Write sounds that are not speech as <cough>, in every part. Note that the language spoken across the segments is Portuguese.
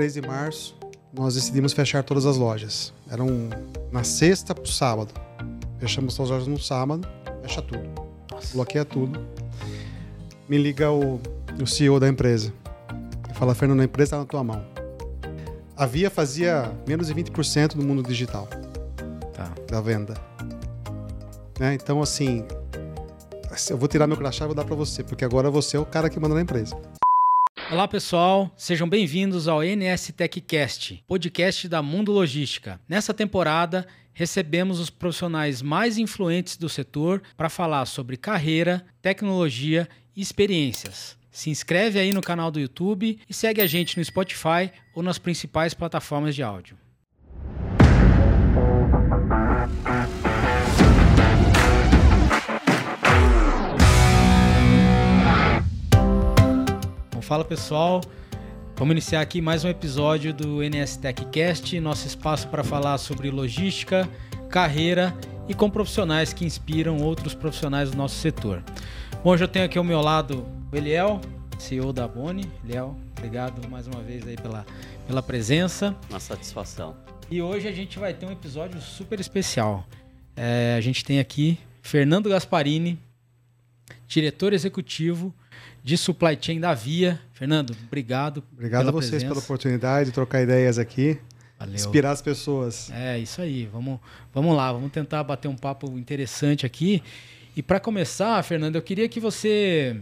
3 de março, nós decidimos fechar todas as lojas. Eram na sexta para o sábado. Fechamos as lojas no sábado, fecha tudo. Nossa. Bloqueia tudo. Me liga o, o CEO da empresa. Ele fala, Fernando, a empresa está na tua mão. A Via fazia menos de 20% do mundo digital. Tá. Da venda. Né? Então, assim, eu vou tirar meu crachá e vou dar para você, porque agora você é o cara que manda na empresa. Olá pessoal, sejam bem-vindos ao NS TechCast, podcast da Mundo Logística. Nessa temporada, recebemos os profissionais mais influentes do setor para falar sobre carreira, tecnologia e experiências. Se inscreve aí no canal do YouTube e segue a gente no Spotify ou nas principais plataformas de áudio. Fala pessoal, vamos iniciar aqui mais um episódio do NS TechCast, nosso espaço para falar sobre logística, carreira e com profissionais que inspiram outros profissionais do nosso setor. Bom, hoje eu tenho aqui ao meu lado o Eliel, CEO da Boni. Eliel, obrigado mais uma vez aí pela, pela presença. Uma satisfação. E hoje a gente vai ter um episódio super especial. É, a gente tem aqui Fernando Gasparini, diretor executivo de supply chain da Via. Fernando, obrigado. Obrigado a vocês presença. pela oportunidade de trocar ideias aqui. Valeu. Inspirar as pessoas. É, isso aí. Vamos, vamos lá, vamos tentar bater um papo interessante aqui. E para começar, Fernando, eu queria que você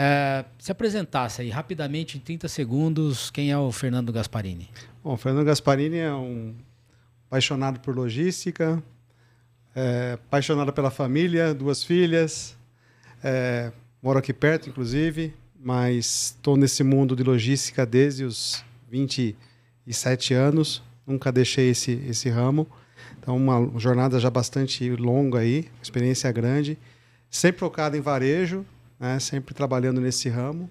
é, se apresentasse aí rapidamente, em 30 segundos, quem é o Fernando Gasparini. Bom, o Fernando Gasparini é um apaixonado por logística, é, apaixonado pela família, duas filhas, é, Moro aqui perto, inclusive, mas estou nesse mundo de logística desde os 27 anos. Nunca deixei esse, esse ramo. Então, uma jornada já bastante longa aí, experiência grande. Sempre focado em varejo, né? sempre trabalhando nesse ramo,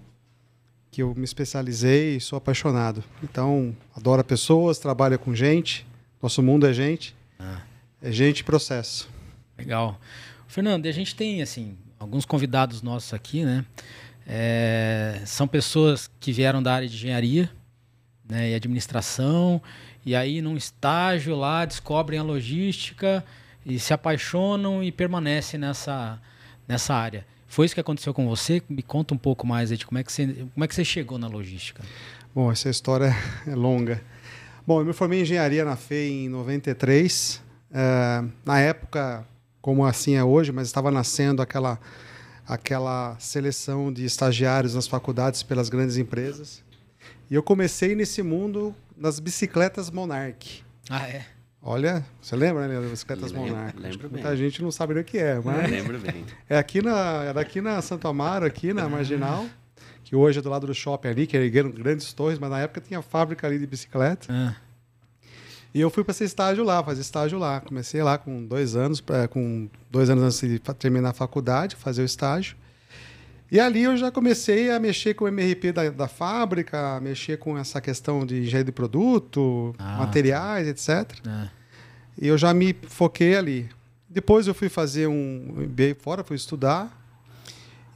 que eu me especializei e sou apaixonado. Então, adoro pessoas, trabalho com gente. Nosso mundo é gente. Ah. É gente e processo. Legal. Fernando, a gente tem, assim, alguns convidados nossos aqui, né? É, são pessoas que vieram da área de engenharia né, e administração, e aí num estágio lá descobrem a logística e se apaixonam e permanecem nessa, nessa área. Foi isso que aconteceu com você? Me conta um pouco mais de como é que você, como é que você chegou na logística. Bom, essa história <laughs> é longa. Bom, eu me formei em engenharia na FEI em 93. É, na época, como assim é hoje, mas estava nascendo aquela, aquela seleção de estagiários nas faculdades pelas grandes empresas. E eu comecei nesse mundo nas bicicletas Monarch. Ah, é? Olha, você lembra, né, das bicicletas lembro, Monarch? Lembro muita gente não sabe o que é, mas... Lembro bem. <laughs> É aqui na, era aqui na Santo Amaro, aqui na Marginal, que hoje é do lado do shopping ali, que ergueram grandes torres, mas na época tinha fábrica ali de bicicleta. Ah. E eu fui para esse estágio lá, fazer estágio lá. Comecei lá com dois anos, pra, com dois anos antes de terminar a faculdade, fazer o estágio. E ali eu já comecei a mexer com o MRP da, da fábrica, a mexer com essa questão de engenharia de produto, ah, materiais, etc. É. E eu já me foquei ali. Depois eu fui fazer um MBA fora, fui estudar.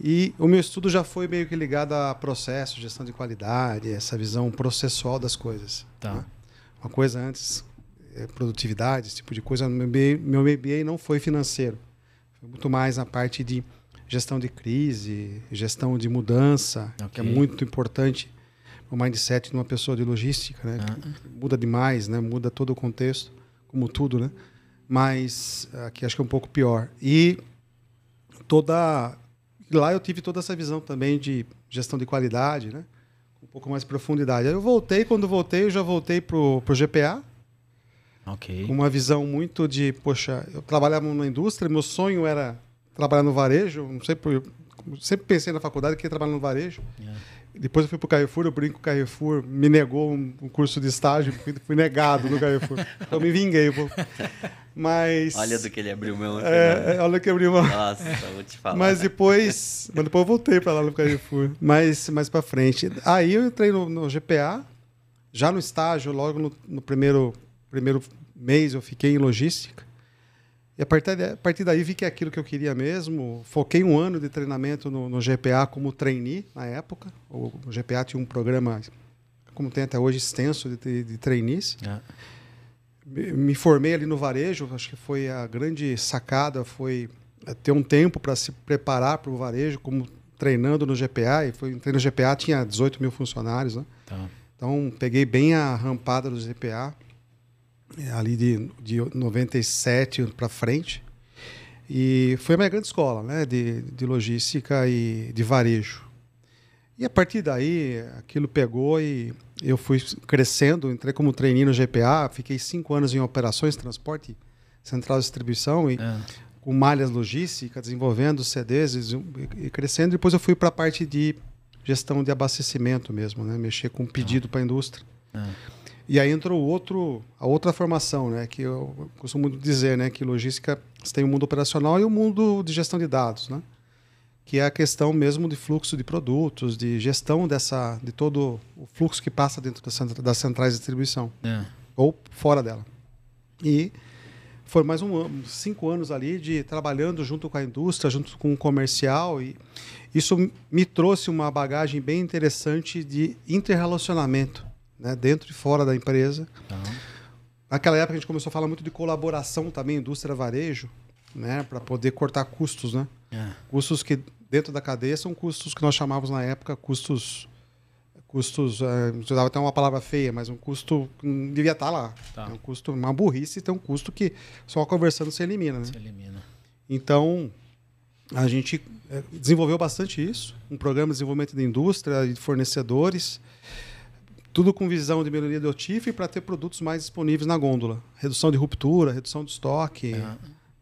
E o meu estudo já foi meio que ligado a processo, gestão de qualidade, essa visão processual das coisas. Tá. Né? Uma coisa antes, é, produtividade, esse tipo de coisa. Meu MBA, meu MBA não foi financeiro. Foi muito mais na parte de gestão de crise, gestão de mudança, okay. que é muito importante o mindset de uma pessoa de logística, né? Uh Muda demais, né? Muda todo o contexto, como tudo, né? Mas aqui acho que é um pouco pior. E toda lá eu tive toda essa visão também de gestão de qualidade, né? Um pouco mais de profundidade. Aí eu voltei, quando voltei, eu já voltei pro, pro GPA. Ok. Com uma visão muito de, poxa, eu trabalhava numa indústria, meu sonho era trabalhar no varejo, não sei por, sempre pensei na faculdade que ia trabalhar no varejo. Yeah. Depois eu fui para o Carrefour, eu brinco que o Carrefour me negou um, um curso de estágio, fui, fui, negado no Carrefour. <laughs> então me vinguei. Pô. Mas. Olha do que ele abriu mão. É, é, olha que abriu mão. Nossa, vou te falar. Mas depois. mas depois eu voltei para lá no Carrefour. Mas mais para frente. Aí eu entrei no, no, GPA, já no estágio, logo no, no, primeiro, primeiro mês eu fiquei em logística. E a partir, de, a partir daí vi que é aquilo que eu queria mesmo. Foquei um ano de treinamento no, no GPA como trainee na época. O, o GPA tinha um programa como tem até hoje, extenso de, de, de trainees. É. Me, me formei ali no varejo, acho que foi a grande sacada, foi é, ter um tempo para se preparar para o varejo, como treinando no GPA, e foi entrei no GPA, tinha 18 mil funcionários, né? Tá. Então, peguei bem a rampada do GPA, ali de, de 97 para frente. E foi a minha grande escola, né? De, de logística e de varejo. E a partir daí, aquilo pegou e eu fui crescendo. Entrei como trainee no GPA, fiquei cinco anos em operações, transporte, central de distribuição e é. com malhas logísticas, desenvolvendo CDs e, crescendo. Depois eu fui para a parte de gestão de abastecimento mesmo, né? Mexer com pedido ah. para a indústria. É. E aí entrou outro, a outra formação, né? Que eu costumo dizer, né? Que logística tem o mundo operacional e o mundo de gestão de dados, né? Que é a questão mesmo de fluxo de produtos, de gestão dessa, de todo o fluxo que passa dentro das centrais de distribuição é. ou fora dela. E foi mais um cinco anos ali de trabalhando junto com a indústria, junto com o comercial e isso me trouxe uma bagagem bem interessante de interrelacionamento, né, dentro e fora da empresa. Uhum. Naquela época a gente começou a falar muito de colaboração também, indústria varejo, né, para poder cortar custos, né? É. Custos que dentro da cadeia são custos que nós chamávamos na época custos custos, é, eu dava até uma palavra feia, mas um custo que não devia estar tá lá. Tá. É um custo, uma burrice, tem um custo que só conversando se elimina, né? Se elimina. Então, a gente é, desenvolveu bastante isso, um programa de desenvolvimento de indústria e de fornecedores, tudo com visão de melhoria do OTIF para ter produtos mais disponíveis na gôndola. Redução de ruptura, redução de estoque, é.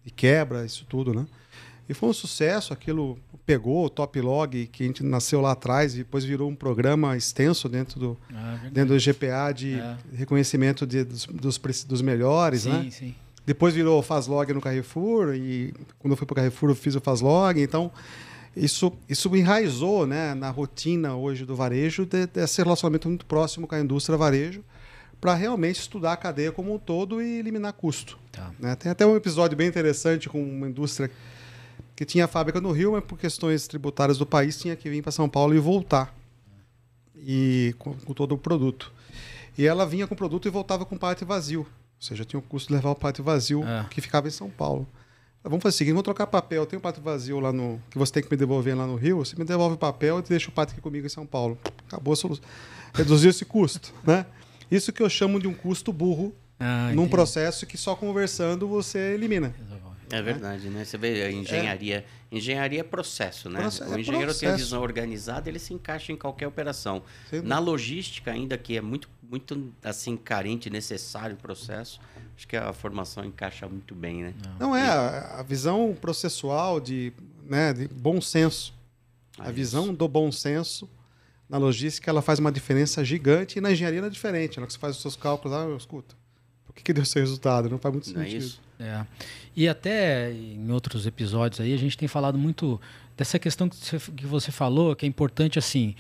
de quebra, isso tudo, né? E foi um sucesso, aquilo pegou o Top Log, que a gente nasceu lá atrás, e depois virou um programa extenso dentro do, ah, dentro do GPA de é. reconhecimento de, dos, dos, dos melhores, sim, né? Sim. Depois virou o Fazlog no Carrefour, e quando eu fui para o Carrefour eu fiz o Fazlog, então isso, isso enraizou né, na rotina hoje do varejo de, desse relacionamento muito próximo com a indústria varejo, para realmente estudar a cadeia como um todo e eliminar custo. Tá. Né? Tem até um episódio bem interessante com uma indústria que tinha fábrica no Rio, mas por questões tributárias do país tinha que vir para São Paulo e voltar e com, com, todo o produto. E ela vinha com o produto e voltava com parte vazio. Ou seja, tinha o custo de levar o parte vazio é. que ficava em São Paulo. Vamos fazer o seguinte, vamos trocar papel. Tem um pato vazio lá no. que você tem que me devolver lá no Rio. Você me devolve o papel e deixa o pato aqui comigo em São Paulo. Acabou a solução. Reduziu esse custo. <laughs> Né? Isso que eu chamo de um custo burro ah, num processo que só conversando você elimina. É verdade, né? Você vê a engenharia. É. Engenharia é processo, né? Processo, o é engenheiro tem a visão organizada, ele se encaixa em qualquer operação. Sim. Na logística, ainda que é muito, muito assim, carente, necessário o processo, acho que a formação encaixa muito bem, né? Não, Não é, a, a, visão processual de, né, de bom senso. Ah, a visão isso. do bom senso na logística ela faz uma diferença gigante e na engenharia é diferente. Na que você faz os seus cálculos, ah, eu escuto. Por que, que deu esse resultado? Não faz muito Não é sentido. É isso? É. E até em outros episódios aí a gente tem falado muito dessa questão que você, que você falou, que é importante assim,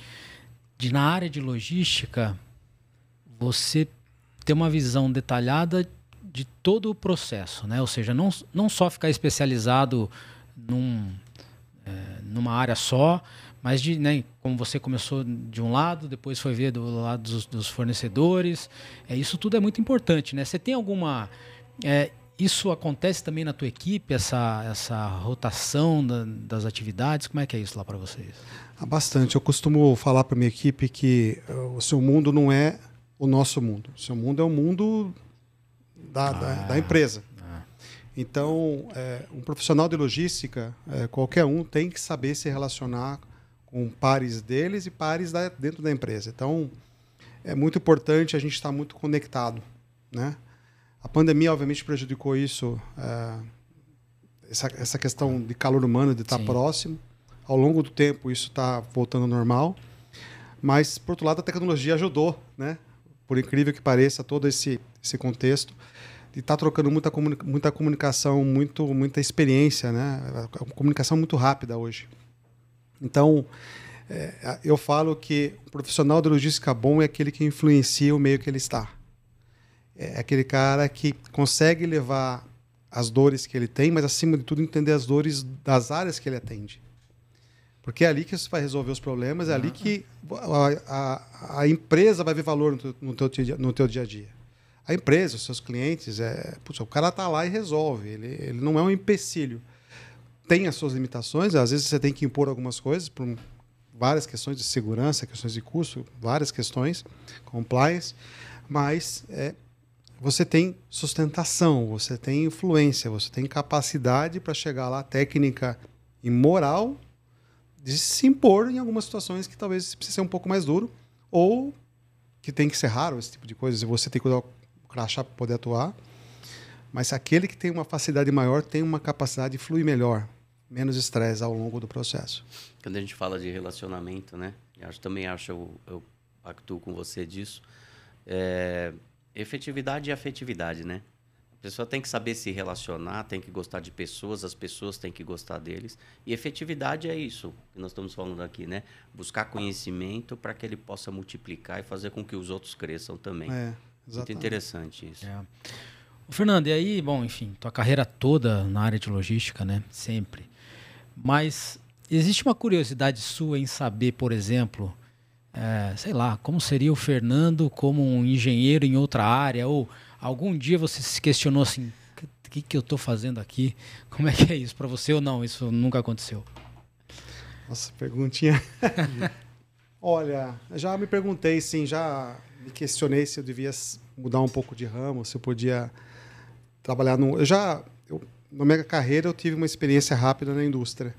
de na área de logística você ter uma visão detalhada de todo o processo, né? Ou seja, não, não só ficar especializado num, é, numa área só, mas de, né, como você começou de um lado, depois foi ver do lado dos, dos fornecedores, é, isso tudo é muito importante, né? Você tem alguma é, isso acontece também na tua equipe, essa, essa rotação da, das atividades? Como é que é isso lá para vocês? Bastante. Eu costumo falar para minha equipe que uh, o seu mundo não é o nosso mundo. O seu mundo é o mundo da, ah, da, da, empresa. Ah. Então, é, um profissional de logística, é, qualquer um, tem que saber se relacionar com pares deles e pares da, dentro da empresa. Então, é muito importante a gente estar muito conectado, né? A pandemia, obviamente, prejudicou isso, é, essa, essa questão de calor humano, de estar Sim. próximo. Ao longo do tempo, isso está voltando ao normal. Mas, por outro lado, a tecnologia ajudou, né? Por incrível que pareça, todo esse, esse contexto de estar tá trocando muita, muita comunicação, muito, muita experiência, né? A comunicação muito rápida hoje. Então, é, eu falo que o profissional de logística bom é aquele que influencia o meio que ele está é aquele cara que consegue levar as dores que ele tem, mas acima de tudo entender as dores das áreas que ele atende. Porque é ali que você vai resolver os problemas, é ali que a, a, a empresa vai ver valor no teu, no, teu, no teu dia a dia. A empresa, os seus clientes, é, putz, o cara está lá e resolve. Ele, ele não é um empecilho. Tem as suas limitações, às vezes você tem que impor algumas coisas por várias questões de segurança, questões de custo, várias questões, compliance, mas é, você tem sustentação, você tem influência, você tem capacidade para chegar lá, técnica e moral de se impor em algumas situações que talvez precise ser um pouco mais duro ou que tem que ser raro esse tipo de coisa, você tem que usar o crachá para poder atuar. Mas aquele que tem uma facilidade maior tem uma capacidade de fluir melhor, menos estresse ao longo do processo. Quando a gente fala de relacionamento, né? Eu também acho, eu, eu pactuo com você disso. É, efetividade e afetividade, né? A pessoa tem que saber se relacionar, tem que gostar de pessoas, as pessoas têm que gostar deles. E efetividade é isso que nós estamos falando aqui, né? Buscar conhecimento para que ele possa multiplicar e fazer com que os outros cresçam também. É, Muito interessante isso. É. O Fernando, e aí, bom, enfim, tua carreira toda na área de logística, né? Sempre. Mas existe uma curiosidade sua em saber, por exemplo, é, sei lá, como seria o Fernando como um engenheiro em outra área ou Algum dia você se questionou assim, o que, que eu estou fazendo aqui? Como é que é isso para você ou não? Isso nunca aconteceu? Nossa, perguntinha. <laughs> Olha, já me perguntei, sim, já me questionei se eu devia mudar um pouco de ramo, se eu podia trabalhar no. Eu já, eu, na minha carreira, eu tive uma experiência rápida na indústria,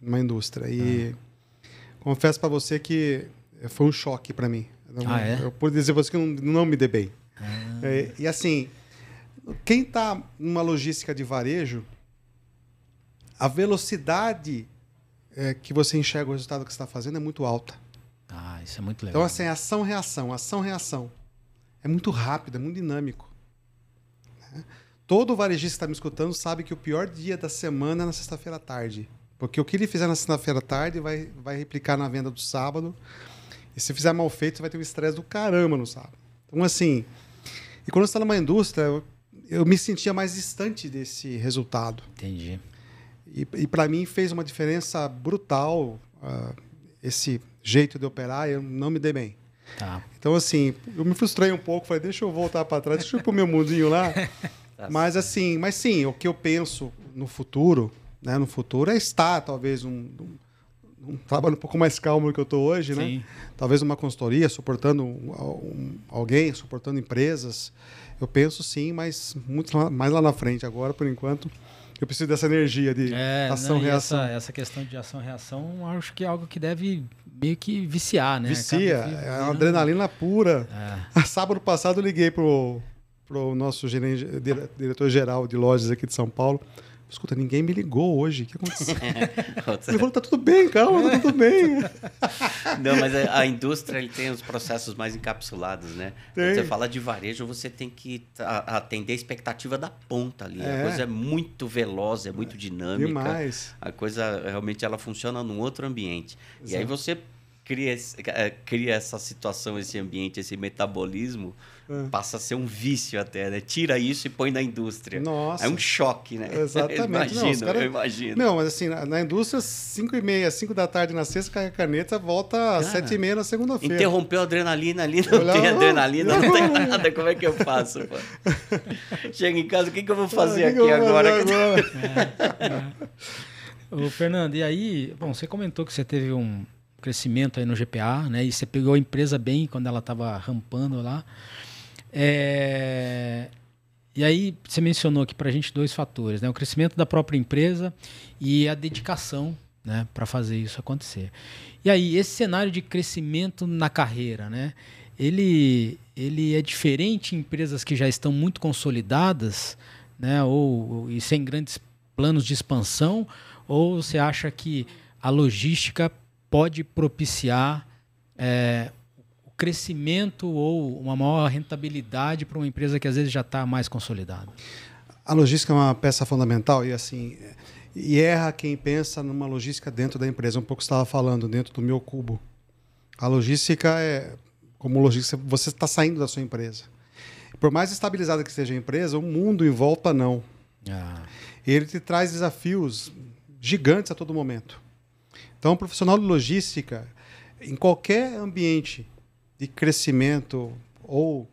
numa indústria e ah. confesso para você que foi um choque para mim. ah, é? Eu pude dizer você que não, não me dei bem. Ah. É, e assim, quem está numa logística de varejo, a velocidade é, que você enxerga o resultado que está fazendo é muito alta. Ah, isso é muito legal. Então, assim, ação-reação, ação-reação. É muito rápido, é muito dinâmico. Né? Todo varejista que está me escutando sabe que o pior dia da semana é na sexta-feira à tarde. Porque o que ele fizer na sexta-feira à tarde vai, vai replicar na venda do sábado. E se fizer mal feito, você vai ter um estresse do caramba no sábado. Então, assim, e quando você está numa indústria, eu, eu, me sentia mais distante desse resultado. Entendi. E, e para mim fez uma diferença brutal uh, esse jeito de operar. Eu não me dei bem. Tá. Então, assim, eu me frustrei um pouco. Falei, deixa eu voltar para trás, deixa eu ir pro meu mundinho lá. <laughs> tá mas, assim, mas sim, o que eu penso no futuro, né, no futuro é estar, talvez, um, um trabalho um pouco mais calmo do que eu estou hoje, né? Sim. né? Talvez uma consultoria, suportando um, um, alguém, suportando empresas. Eu penso sim, mas muito lá, mais lá na frente. Agora, por enquanto, eu preciso dessa energia de é, ação-reação. Essa, essa, questão de ação-reação, acho que é algo que deve meio que viciar, né? Vicia, é uma adrenalina pura. É. <laughs> Sábado passado eu liguei pro, pro nosso gerente, diretor-geral de lojas aqui de São Paulo Escuta, ninguém me ligou hoje. O que aconteceu? <laughs> ele falou, tá tudo bem, calma, tá tudo bem. <laughs> Não, mas a, a, indústria ele tem os processos mais encapsulados, né? Tem. Quando você fala de varejo, você tem que atender a expectativa da ponta ali. É. A coisa é muito veloz, é muito dinâmica. Demais. A coisa realmente ela funciona num outro ambiente. Exato. E aí você cria, é, cria essa situação, esse ambiente, esse metabolismo, é. passa a ser um vício até, né? Tira isso e põe na indústria. Nossa. É um choque, né? <laughs> Exatamente. Eu <laughs> imagino, não, cara... eu imagino. Não, mas assim, na, na indústria, 5 e meia, 5 da tarde na sexta, carrega caneta, volta às 7 e meia na segunda-feira. Interrompeu a adrenalina ali, não Olha, tem adrenalina, não, não tem nada. Como é que eu faço? Pô? <laughs> Chega em casa, o que, que eu vou fazer ah, aqui agora? agora? É, é. Ô, Fernando, e aí, bom, você comentou que você teve um crescimento aí no GPA, né? E você pegou a empresa bem quando ela estava rampando lá. É... E aí você mencionou aqui para a gente dois fatores, né? O crescimento da própria empresa e a dedicação, né? Para fazer isso acontecer. E aí esse cenário de crescimento na carreira, né? Ele ele é diferente em empresas que já estão muito consolidadas, né? Ou, ou e sem grandes planos de expansão, ou você acha que a logística pode propiciar é, crescimento ou uma maior rentabilidade para uma empresa que às vezes já está mais consolidada? A logística é uma peça fundamental e assim e erra quem pensa numa logística dentro da empresa. Um pouco estava falando dentro do meu cubo. A logística é como logística você está saindo da sua empresa. Por mais estabilizada que seja a empresa, o mundo em volta não. Ah. Ele te traz desafios gigantes a todo momento. Então, o profissional de logística, em qualquer ambiente de crescimento ou,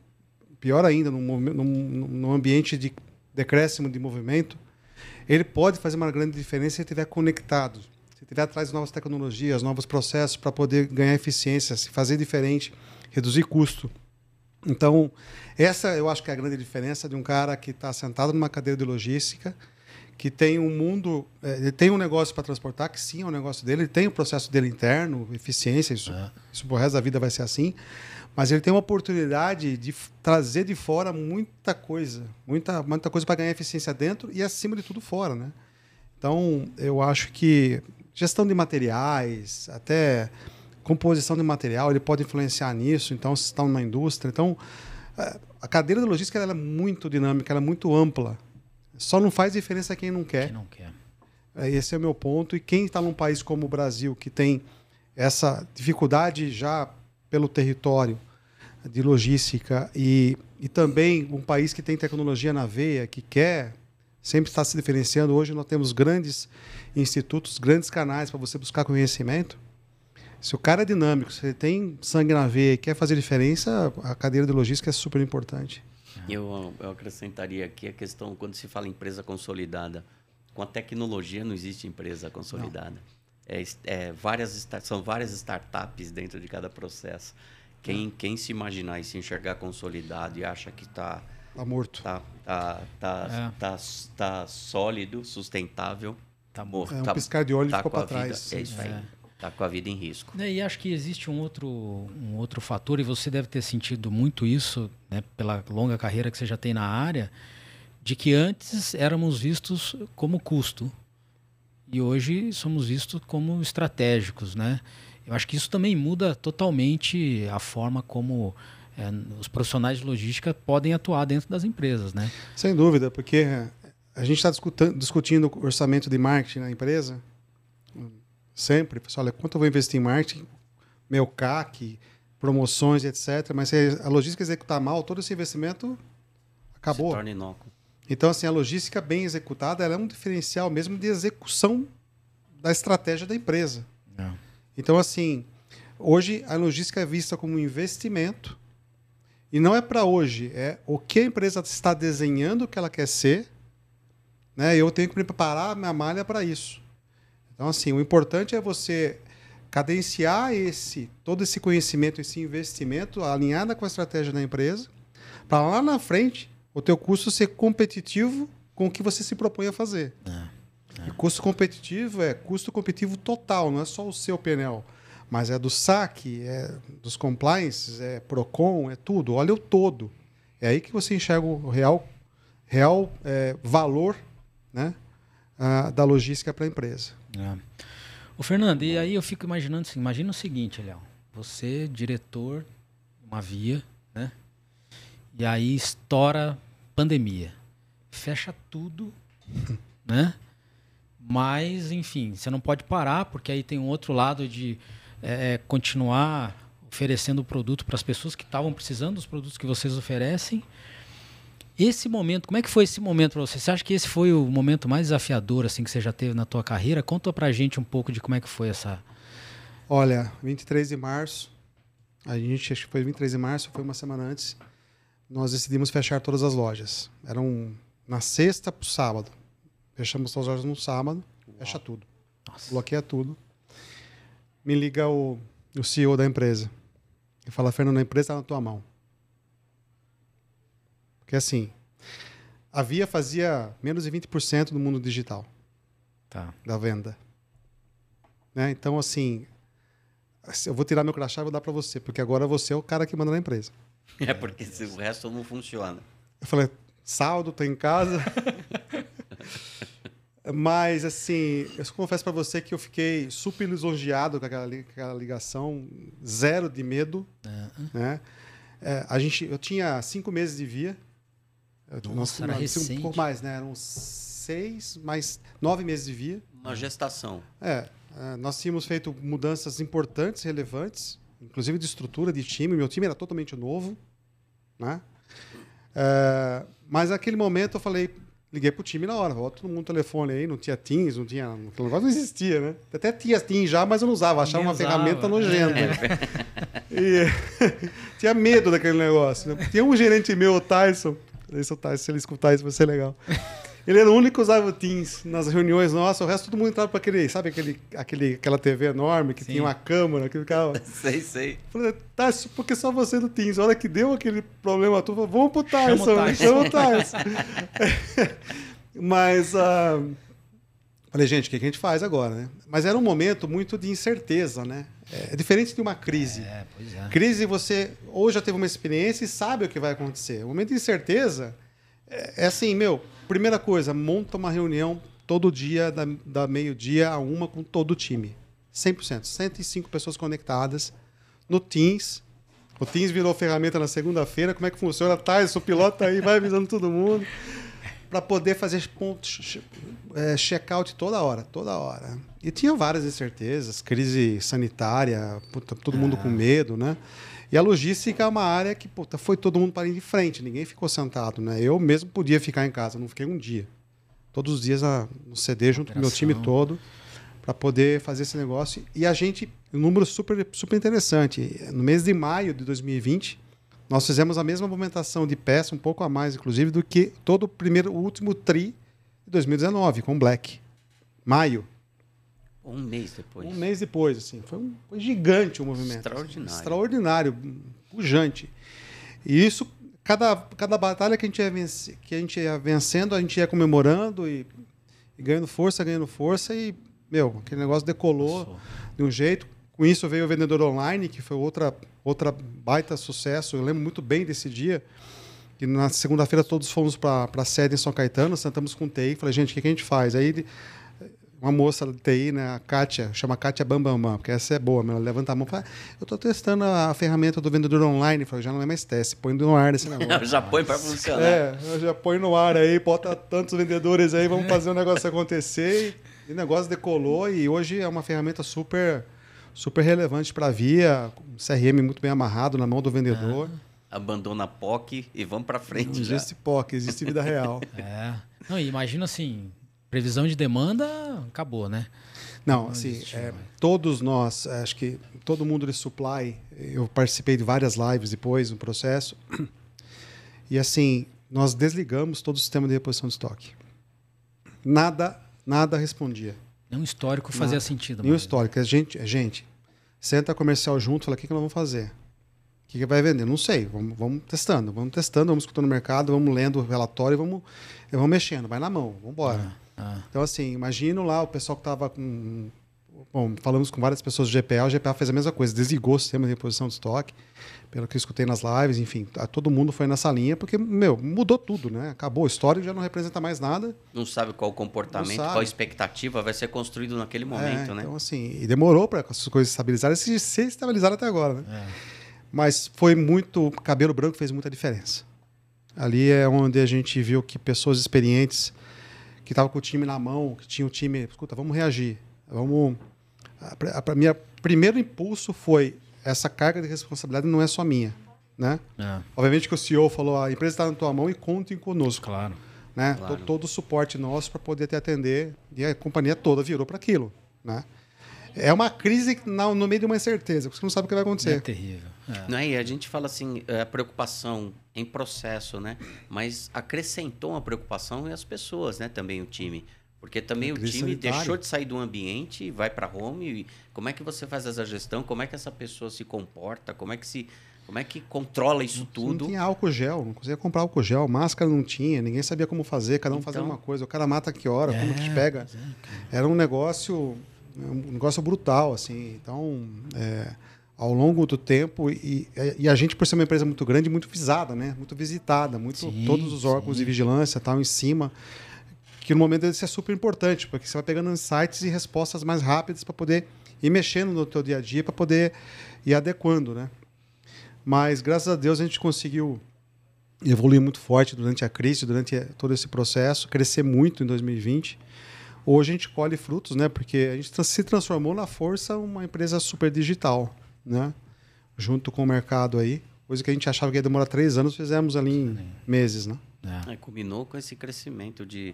pior ainda, num, ambiente de decréscimo de movimento, ele pode fazer uma grande diferença se estiver conectado, se estiver atrás de novas tecnologias, novos processos para poder ganhar eficiência, se fazer diferente, reduzir custo. Então, essa eu acho que é a grande diferença de um cara que está sentado numa cadeira de logística, que tem um mundo, é, ele tem um negócio para transportar, que sim é um negócio dele, ele tem o um processo dele interno, eficiência, isso, é. isso pro resto da vida vai ser assim, mas ele tem uma oportunidade de trazer de fora muita coisa, muita, muita coisa para ganhar eficiência dentro e acima de tudo fora, né? Então, eu acho que gestão de materiais, até composição de material, ele pode influenciar nisso. Então, se estão na indústria. Então, é, a cadeira de logística é muito dinâmica, ela é muito ampla. Só não faz diferença quem não quer. Quem não quer. É, esse é o meu ponto. E quem está num país como o Brasil, que tem essa dificuldade já pelo território de logística e, e também um país que tem tecnologia na veia, que quer sempre estar se diferenciando. Hoje nós temos grandes institutos, grandes canais para você buscar conhecimento. Se o cara é dinâmico, se ele tem sangue na veia e quer fazer diferença, a cadeira de logística é super importante. Eu, eu acrescentaria aqui a questão, quando se fala empresa consolidada, com a tecnologia não existe empresa consolidada. É, é, várias, são várias startups dentro de cada processo. Quem, quem se imaginar e se enxergar consolidado e acha que está tá morto, está tá, tá, é. tá, tá, sólido, sustentável, tá morto. É um tá, piscar de olho tá ficou para trás. Vida, é isso aí. É. Está com a vida em risco. É, e acho que existe um outro, um outro fator, e você deve ter sentido muito isso, né, pela longa carreira que você já tem na área, de que antes éramos vistos como custo e hoje somos vistos como estratégicos. Né? Eu acho que isso também muda totalmente a forma como é, os profissionais de logística podem atuar dentro das empresas. Né? Sem dúvida, porque a gente está discutindo o orçamento de marketing na empresa sempre. Pessoal, olha, quanto eu vou investir em marketing, meu CAC, promoções, etc. Mas se a logística executar mal, todo esse investimento acabou. Se torna inócuo. Então, assim, a logística bem executada é um diferencial mesmo de execução da estratégia da empresa. É. Então, assim, hoje a logística é vista como um investimento e não é para hoje, é o que a empresa está desenhando que ela quer ser, né? Eu tenho que preparar a minha malha para isso. Então, assim, o importante é você cadenciar esse todo esse conhecimento, esse investimento alinhado com a estratégia da empresa, para lá na frente o teu custo ser competitivo com o que você se propõe a fazer. É, é. E custo competitivo é custo competitivo total, não é só o seu PNL, mas é do SAC, é dos compliances, é Procon, é tudo. Olha o todo. É aí que você enxerga o real, real é, valor né, a, da logística para a empresa. É. O Fernando, e aí eu fico imaginando assim, imagina o seguinte, Léo, você, diretor, uma via, né? E aí estoura pandemia. Fecha tudo, <laughs> né? Mas, enfim, você não pode parar, porque aí tem um outro lado de é, é continuar oferecendo o produto para as pessoas que estavam precisando dos produtos que vocês oferecem, esse momento, como é que foi esse momento para você? Você acha que esse foi o momento mais desafiador assim que você já teve na tua carreira? Conta pra gente um pouco de como é que foi essa Olha, 23 de março, a gente acho que foi 23 de março, foi uma semana antes, nós decidimos fechar todas as lojas. Eram na sexta pro sábado. Fechamos todas as lojas no sábado, Uau. fecha tudo. Nossa. Bloqueia tudo. Me liga o, o CEO da empresa. E fala, Fernando, a empresa está na tua mão. Porque assim, a Via fazia menos de 20% do mundo digital tá. da venda. Né? Então, assim, eu vou tirar meu crachá e vou dar para você, porque agora você é o cara que manda na empresa. <laughs> É, porque se o resto não funciona. Eu falei, saldo, tô em casa. <laughs> Mas, assim, eu confesso para você que eu fiquei super lisonjeado com aquela, aquela ligação, zero de medo. Uhum. Né? É, a gente, eu tinha cinco meses de via, nossa, era recente. Um pouco mais, né? Eram seis, mais nove meses de via. Uma gestação. É, é, nós tínhamos feito mudanças importantes, relevantes, inclusive de estrutura de time. Meu time era totalmente novo, né? É, mas naquele momento eu falei, Liguei pro time na hora. Ó, todo mundo no telefone aí, não tinha Teams, não tinha. Aquele negócio não existia, né? Até tinha Teams já, mas eu não usava. Achava uma usava. ferramenta nojenta. É. <laughs> E <laughs> tinha medo daquele negócio. Né? Tinha um gerente meu, o Tyson. Esse o Tyson, se ele escutar isso, vai ser legal. Ele era o único que usava o Teams nas reuniões nossas, o resto todo mundo entrava para aquele, sabe aquele, aquele, aquela TV enorme que Sim. tinha uma câmera, que ficava. <laughs> sei, sei. Falei, tá, porque só você do Teams. A hora que deu aquele problema, tu falou, vamos pro Tyson, chama o Tyson. <laughs> Mas. Uh, falei, gente, o que a gente faz agora, né? Mas era um momento muito de incerteza, né? É diferente de uma crise. É, pois é. Crise, você ou já teve uma experiência e sabe o que vai acontecer. O momento de incerteza é, é assim, meu, primeira coisa, monta uma reunião todo dia, da, da meio-dia a uma, com todo o time. 100%. 105 pessoas conectadas no Teams. O Teams virou ferramenta na segunda-feira. Como é que funciona? Tá, o piloto aí, vai avisando todo mundo. Para poder fazer pontos, é, check-out toda hora, toda hora. E tinha várias incertezas, crise sanitária, puta, todo mundo com medo, né? E a logística é uma área que puta, foi todo mundo para ir de frente, ninguém ficou sentado. Né? Eu mesmo podia ficar em casa, não fiquei um dia. Todos os dias a, no CD junto com o meu time todo para poder fazer esse negócio. E a gente, um número super, super interessante. No mês de maio de 2020, nós fizemos a mesma movimentação de peça, um pouco a mais, inclusive, do que todo o primeiro, o último tri de 2019, com Black. Maio. Um mês depois. Um mês depois, assim. Foi, um, foi gigante o movimento. Extraordinário. Assim, extraordinário, pujante. E isso, cada, cada batalha que a, gente ia que a gente ia vencendo, a gente ia comemorando e, e ganhando força, ganhando força. E, meu, aquele negócio decolou de um jeito. Com isso veio o vendedor online, que foi outra, outra baita sucesso. Eu lembro muito bem desse dia. E na segunda-feira todos fomos para a sede em São Caetano, sentamos com o TI. Falei, gente, o que, que a gente faz? Aí uma moça da TI, né, a Kátia, chama Kátia Bambambam, porque essa é boa, ela levanta a mão e fala, eu estou testando a ferramenta do vendedor online, falo, já não é mais teste, põe no ar esse <laughs> negócio. já põe para funcionar. É, já põe no ar aí, bota tantos vendedores aí, vamos fazer o negócio acontecer. E, o negócio decolou e hoje é uma ferramenta super, super relevante para a Via, CRM muito bem amarrado na mão do vendedor. Ah, abandona a POC e vamos para frente. Não existe POC, existe vida real. <laughs> É. Não, imagina assim, previsão de demanda acabou, né? Não, Não assim, é, todos nós, acho que todo mundo de supply, eu participei de várias lives depois no processo, e assim, nós desligamos todo o sistema de reposição de estoque. Nada, nada respondia. Nenhum histórico fazia nada. sentido. Nenhum histórico. A gente, a gente senta comercial junto, fala, o que, que nós vamos fazer? O que, que vai vender? Não sei. Vamos, vamos testando, vamos testando, vamos escutando o mercado, vamos lendo o relatório, vamos, vamos mexendo, vai na mão, vamos embora. Ah. Ah. Então, assim, imagino lá o pessoal que estava com. Bom, falamos com várias pessoas do GPA, o GPA fez a mesma coisa, desligou o sistema de reposição de estoque, pelo que eu escutei nas lives, enfim, todo mundo foi nessa linha, porque, meu, mudou tudo, né? Acabou, a história já não representa mais nada. Não sabe qual o comportamento, qual a expectativa vai ser construído naquele é, momento, é, né? Então, assim, e demorou para essas coisas estabilizarem, se, se estabilizaram até agora, né? É. Mas foi muito, cabelo branco fez muita diferença. Ali é onde a gente viu que pessoas experientes que estava com o time na mão, que tinha o time, escuta, vamos reagir, vamos. A, a, minha primeiro impulso foi essa carga de responsabilidade não é só minha, né? É. Obviamente que o CEO falou a empresa está na tua mão e contem conosco. Claro. Né? Claro. Todo, todo o suporte nosso para poder te atender e a companhia toda virou para aquilo, né? É uma crise no, no meio de uma incerteza, porque você não sabe o que vai acontecer. É terrível. É. Não é? E a gente fala assim, é, a preocupação em processo, né? Mas acrescentou uma preocupação e as pessoas, né? Também o time. Porque também o time sanitária. deixou de sair do ambiente e vai para home. E como é que você faz essa gestão? Como é que essa pessoa se comporta? Como é que se como é que controla isso tudo? Não tinha álcool gel, não conseguia comprar álcool gel, máscara não tinha, ninguém sabia como fazer, cada um então, fazia uma coisa. O cara mata que hora, é, como que pega. É, Era um negócio, um negócio brutal, assim. Então, é, ao longo do tempo e, e, a gente por ser uma empresa muito grande muito visada né muito visitada muito sim, todos os órgãos sim. de vigilância tal em cima que no momento isso é super importante porque você vai pegando insights e respostas mais rápidas para poder ir mexendo no teu dia a dia para poder ir adequando né mas graças a Deus a gente conseguiu evoluir muito forte durante a crise durante todo esse processo crescer muito em 2020 hoje a gente colhe frutos né porque a gente se transformou na força uma empresa super digital né? Junto com o mercado aí. Coisa que a gente achava que ia demorar três anos, fizemos ali em meses, né? É. É, combinou com esse crescimento de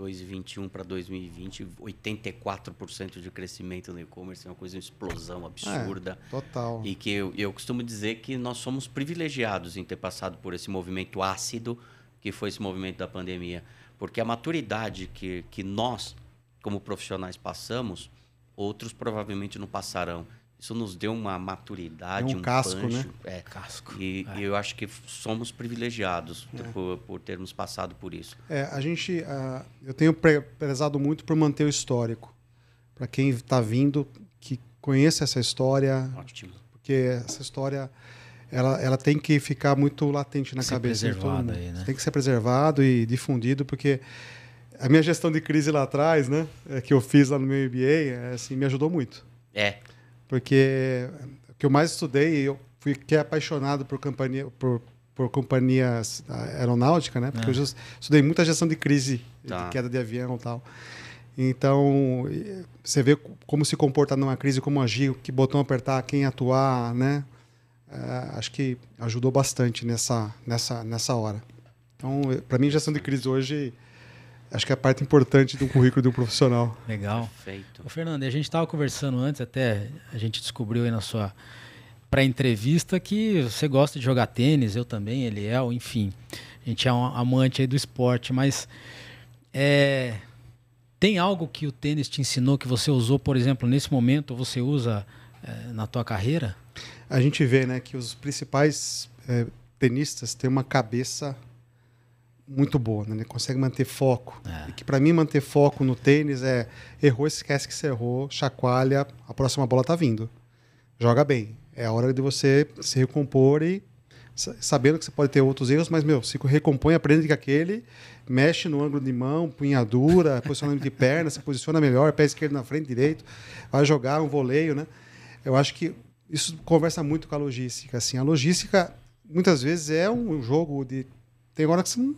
2021 para 2020, 84% de crescimento no e-commerce, é uma coisa, uma explosão absurda. É, total. E que eu, eu costumo dizer que nós somos privilegiados em ter passado por esse movimento ácido que foi esse movimento da pandemia. Porque a maturidade que, que nós, como profissionais, passamos, outros provavelmente não passarão. Isso nos deu uma maturidade, é um, um casco, pancho, né? É, casco. E, é. eu acho que somos privilegiados é. por, por, termos passado por isso. É, a gente, uh, eu tenho prezado muito por manter o histórico. Para quem está vindo, que conheça essa história. Ótimo. Porque essa história, ela, ela tem que ficar muito latente na ser cabeça. Preservada aí, né? Tem que ser preservado e difundido, porque a minha gestão de crise lá atrás, né, é, que eu fiz lá no meu MBA, é, assim, me ajudou muito. É. Porque o que eu mais estudei, eu fui que apaixonado por companhia, por, por companhias aeronáutica, né? Porque é. eu estudei muita gestão de crise, tá. de queda de avião e tal. Então, você vê como se comportar numa crise, como agir, que botão apertar, quem atuar, né? É, acho que ajudou bastante nessa, nessa, nessa hora. Então, para mim, gestão de crise hoje Acho que é a parte importante do currículo do profissional. Legal. Perfeito. Ô, Fernando, a gente estava conversando antes, até a gente descobriu aí na sua pré-entrevista que você gosta de jogar tênis, eu também, Eliel, enfim. A gente é um amante aí do esporte, mas é, tem algo que o tênis te ensinou que você usou, por exemplo, nesse momento, você usa é, na tua carreira? A gente vê né, que os principais é, tenistas têm uma cabeça muito boa, né? Ele consegue manter foco. É. E que para mim manter foco no tênis é errou, esquece que você errou, chacoalha, a próxima bola tá vindo. Joga bem. É a hora de você se recompor e sabendo que você pode ter outros erros, mas meu, se recompõe, aprende com aquele, mexe no ângulo de mão, punhadura, posicionamento de perna, <laughs> se posiciona melhor, pé esquerdo na frente, direito, vai jogar um voleio, né? Eu acho que isso conversa muito com a logística, assim. A logística muitas vezes é um jogo de tem hora que você não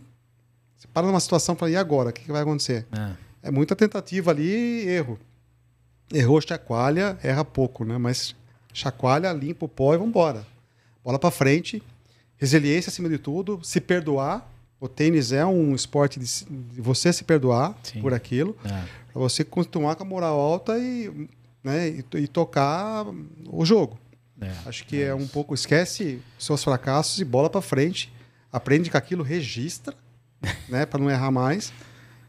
você para numa situação e fala, e agora? O que, que vai acontecer? É. é. muita tentativa ali e erro. Errou, chacoalha, erra pouco, né? Mas chacoalha, limpa o pó e vambora. Bola para frente, resiliência acima de tudo, se perdoar. O tênis é um esporte de, de você se perdoar Sim. por aquilo, é. para você continuar com a moral alta e, né, e, e tocar o jogo. É. Acho que é, é um pouco esquece seus fracassos e bola para frente, aprende com aquilo, registra <laughs> né? Para não errar mais.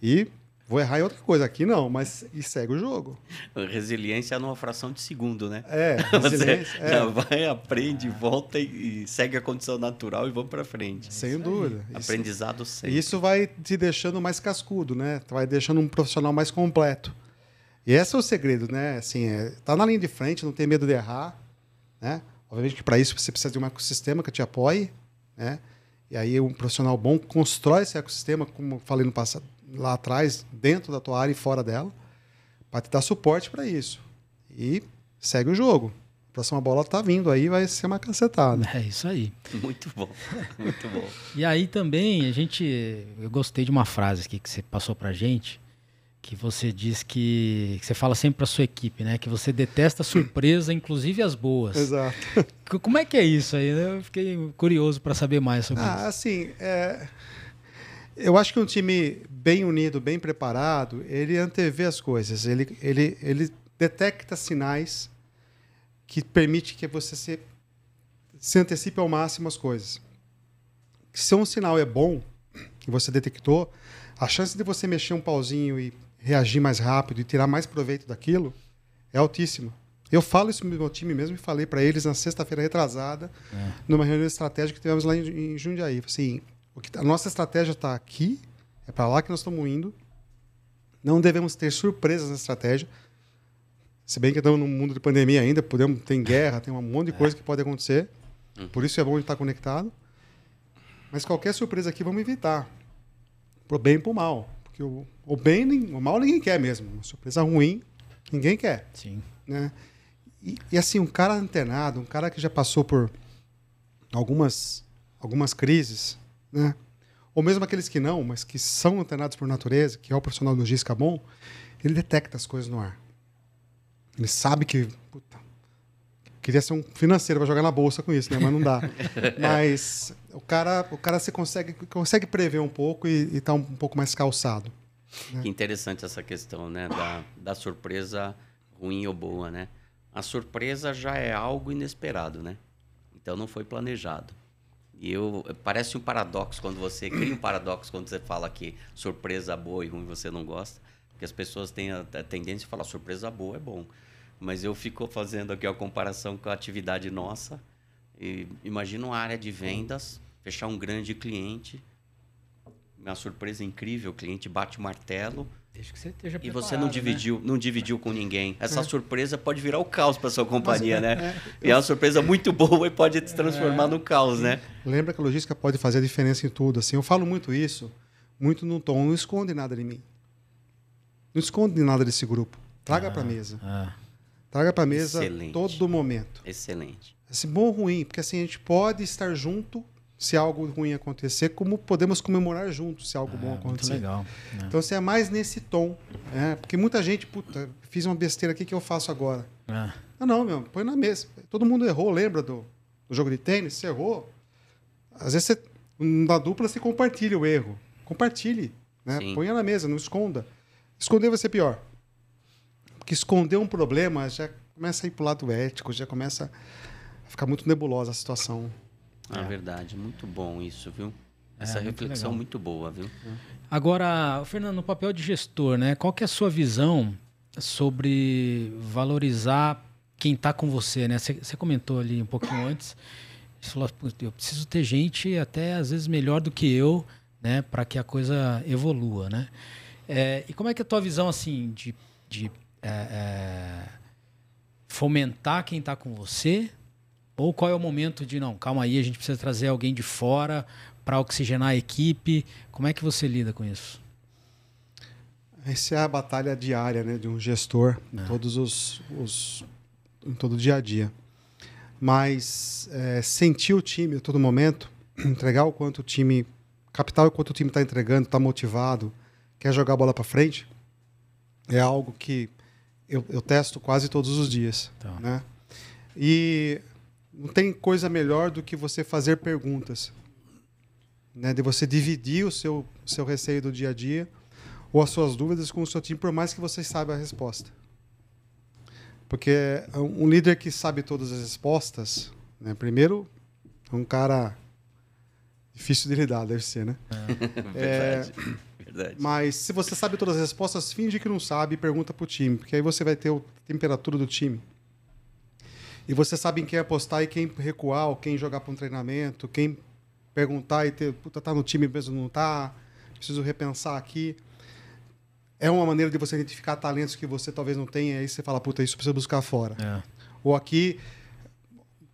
E vou errar em outra coisa. Aqui não, mas e segue o jogo. Resiliência numa fração de segundo, né? É, <laughs> Você é. já vai, aprende, volta e, segue a condição natural e vamos para frente. Sem dúvida. Aprendizado isso, sempre. Isso vai te deixando mais cascudo, né? Vai deixando um profissional mais completo. E esse é o segredo, né? Assim, é, tá na linha de frente, não tem medo de errar, né? Obviamente que para isso você precisa de um ecossistema que te apoie, né? E aí um profissional bom constrói esse ecossistema, como falei no passado, lá atrás, dentro da tua área e fora dela, para te dar suporte para isso. E segue o jogo. A próxima bola está vindo aí, vai ser uma cacetada. É isso aí. Muito bom, <laughs> muito bom. e aí também a gente, eu gostei de uma frase aqui que você passou para gente, que você diz que, que você fala sempre para sua equipe, né? Que você detesta surpresa, <clears throat> inclusive as boas. Exato. <laughs> Como é que é isso aí? Eu fiquei curioso para saber mais sobre ah, isso. Assim, é... eu acho que um time bem unido, bem preparado, ele antevê as coisas. Ele, ele, ele detecta sinais que permite que você se, se antecipe ao máximo as coisas. Se um sinal é bom e você detectou, a chance de você mexer um pauzinho e reagir mais rápido e tirar mais proveito daquilo é altíssimo. Eu falo isso no meu time mesmo e falei para eles na sexta-feira retrasada, é. numa reunião estratégica que tivemos lá em, em Jundiaí. Assim, o que, tá, a nossa estratégia está aqui, é para lá que nós estamos indo. Não devemos ter surpresas na estratégia. Se bem que estamos num mundo de pandemia ainda, podemos tem guerra, tem um monte de é. coisa que pode acontecer. Uhum. Por isso é bom estar conectado. Mas qualquer surpresa aqui vamos evitar. Pro bem e pro mal. Porque o, o bem, o mal ninguém quer mesmo. Uma surpresa ruim, ninguém quer. Sim. Né? E, e, assim, um cara antenado, um cara que já passou por algumas, algumas crises, né? ou mesmo aqueles que não, mas que são antenados por natureza, que é o profissional logística bom, ele detecta as coisas no ar. Ele sabe que queria ser um financeiro para jogar na bolsa com isso, né? Mas não dá. <laughs> Mas o cara, o cara se consegue, consegue prever um pouco e está um, um, pouco mais calçado. Né? Que interessante essa questão, né? Da, da surpresa ruim ou boa, né? A surpresa já é algo inesperado, né? Então não foi planejado. E eu, parece um paradoxo quando você cria um paradoxo quando você fala que surpresa boa e ruim você não gosta, porque as pessoas têm a, a tendência a falar surpresa boa é bom. Mas eu fico fazendo aqui a comparação com a atividade nossa. E imagina uma área de vendas, fechar um grande cliente, uma surpresa incrível, o cliente bate o martelo, Desde que você esteja E você não dividiu, né? não dividiu com ninguém. Essa é. surpresa pode virar o caos para sua companhia, Mas, né? É, e é uma surpresa muito boa e pode se transformar é, no caos, né? Lembra que a logística pode fazer a diferença em tudo. Assim, eu falo muito isso, muito no tom. Não esconde nada de mim. Não esconde nada desse grupo. Traga ah, para mesa. Ah. Traga para mesa Excelente. todo momento. Excelente. Esse bom ou ruim, porque assim a gente pode estar junto se algo ruim acontecer, como podemos comemorar juntos se algo é, bom acontecer. Muito legal. É. Então, você é mais nesse tom. É, porque muita gente, puta, fiz uma besteira aqui que eu faço agora. É. Ah, não, meu, põe na mesa. Todo mundo errou, lembra do, do jogo de tênis? Você errou. Às vezes, você, na dupla, você compartilha o erro. Compartilhe. Né? Ponha na mesa, não esconda. Esconder vai ser pior. Porque esconder um problema já começa a ir para o lado ético, já começa a ficar muito nebulosa a situação. É, é verdade, muito bom isso, viu? É, Essa é, reflexão muito, muito, boa, viu? Agora, Fernando, no papel de gestor, né? Qual que é a sua visão sobre valorizar quem está com você, né? Você comentou ali um pouquinho antes, você falou, eu preciso ter gente até às vezes melhor do que eu, né? Para que a coisa evolua, né? É, e como é que é a tua visão, assim, de, de é, é fomentar quem está com você ou qual é o momento de, não, calma aí, a gente precisa trazer alguém de fora para oxigenar a equipe? Como é que você lida com isso? Essa é a batalha diária né, de um gestor, é. em todos os, os, em todo o dia a dia. Mas é, sentir o time a todo momento, <clears throat> entregar o quanto o time, capital o quanto o time está entregando, está motivado, quer jogar a bola para frente, é algo que eu, eu, testo quase todos os dias. Tá. Né? E não tem coisa melhor do que você fazer perguntas. Né? De você dividir o seu, seu receio do dia a dia ou as suas dúvidas com o seu time, por mais que você saiba a resposta. Porque um líder que sabe todas as respostas, né? primeiro, é um cara difícil de lidar, deve ser, né? <laughs> É. Verdade. É, Verdade. Mas se você sabe todas as respostas, finge que não sabe e pergunta para o time, porque aí você vai ter a temperatura do time. E você sabe em quem apostar e quem recuar, ou quem jogar para um treinamento, quem perguntar e ter, puta, tá no time mesmo não tá, preciso repensar aqui. É uma maneira de você identificar talentos que você talvez não tenha, e aí você fala, puta, isso precisa buscar fora. É. Ou aqui,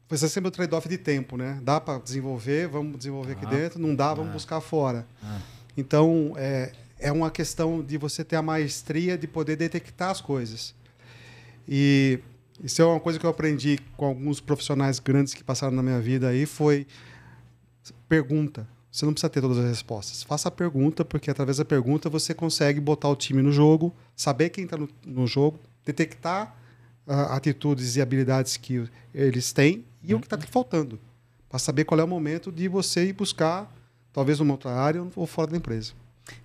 vai ser sempre o trade-off de tempo, né? Dá para desenvolver, vamos desenvolver ah. aqui dentro, não dá, vamos é. buscar fora. É. Então, é, é uma questão de você ter a maestria de poder detectar as coisas. E isso é uma coisa que eu aprendi com alguns profissionais grandes que passaram na minha vida aí, foi pergunta. Você não precisa ter todas as respostas. Faça a pergunta, porque através da pergunta você consegue botar o time no jogo, saber quem está no, no, jogo, detectar uh, atitudes e habilidades que eles têm e uhum. o que está faltando. Para saber qual é o momento de você ir buscar, talvez numa outra área ou fora da empresa.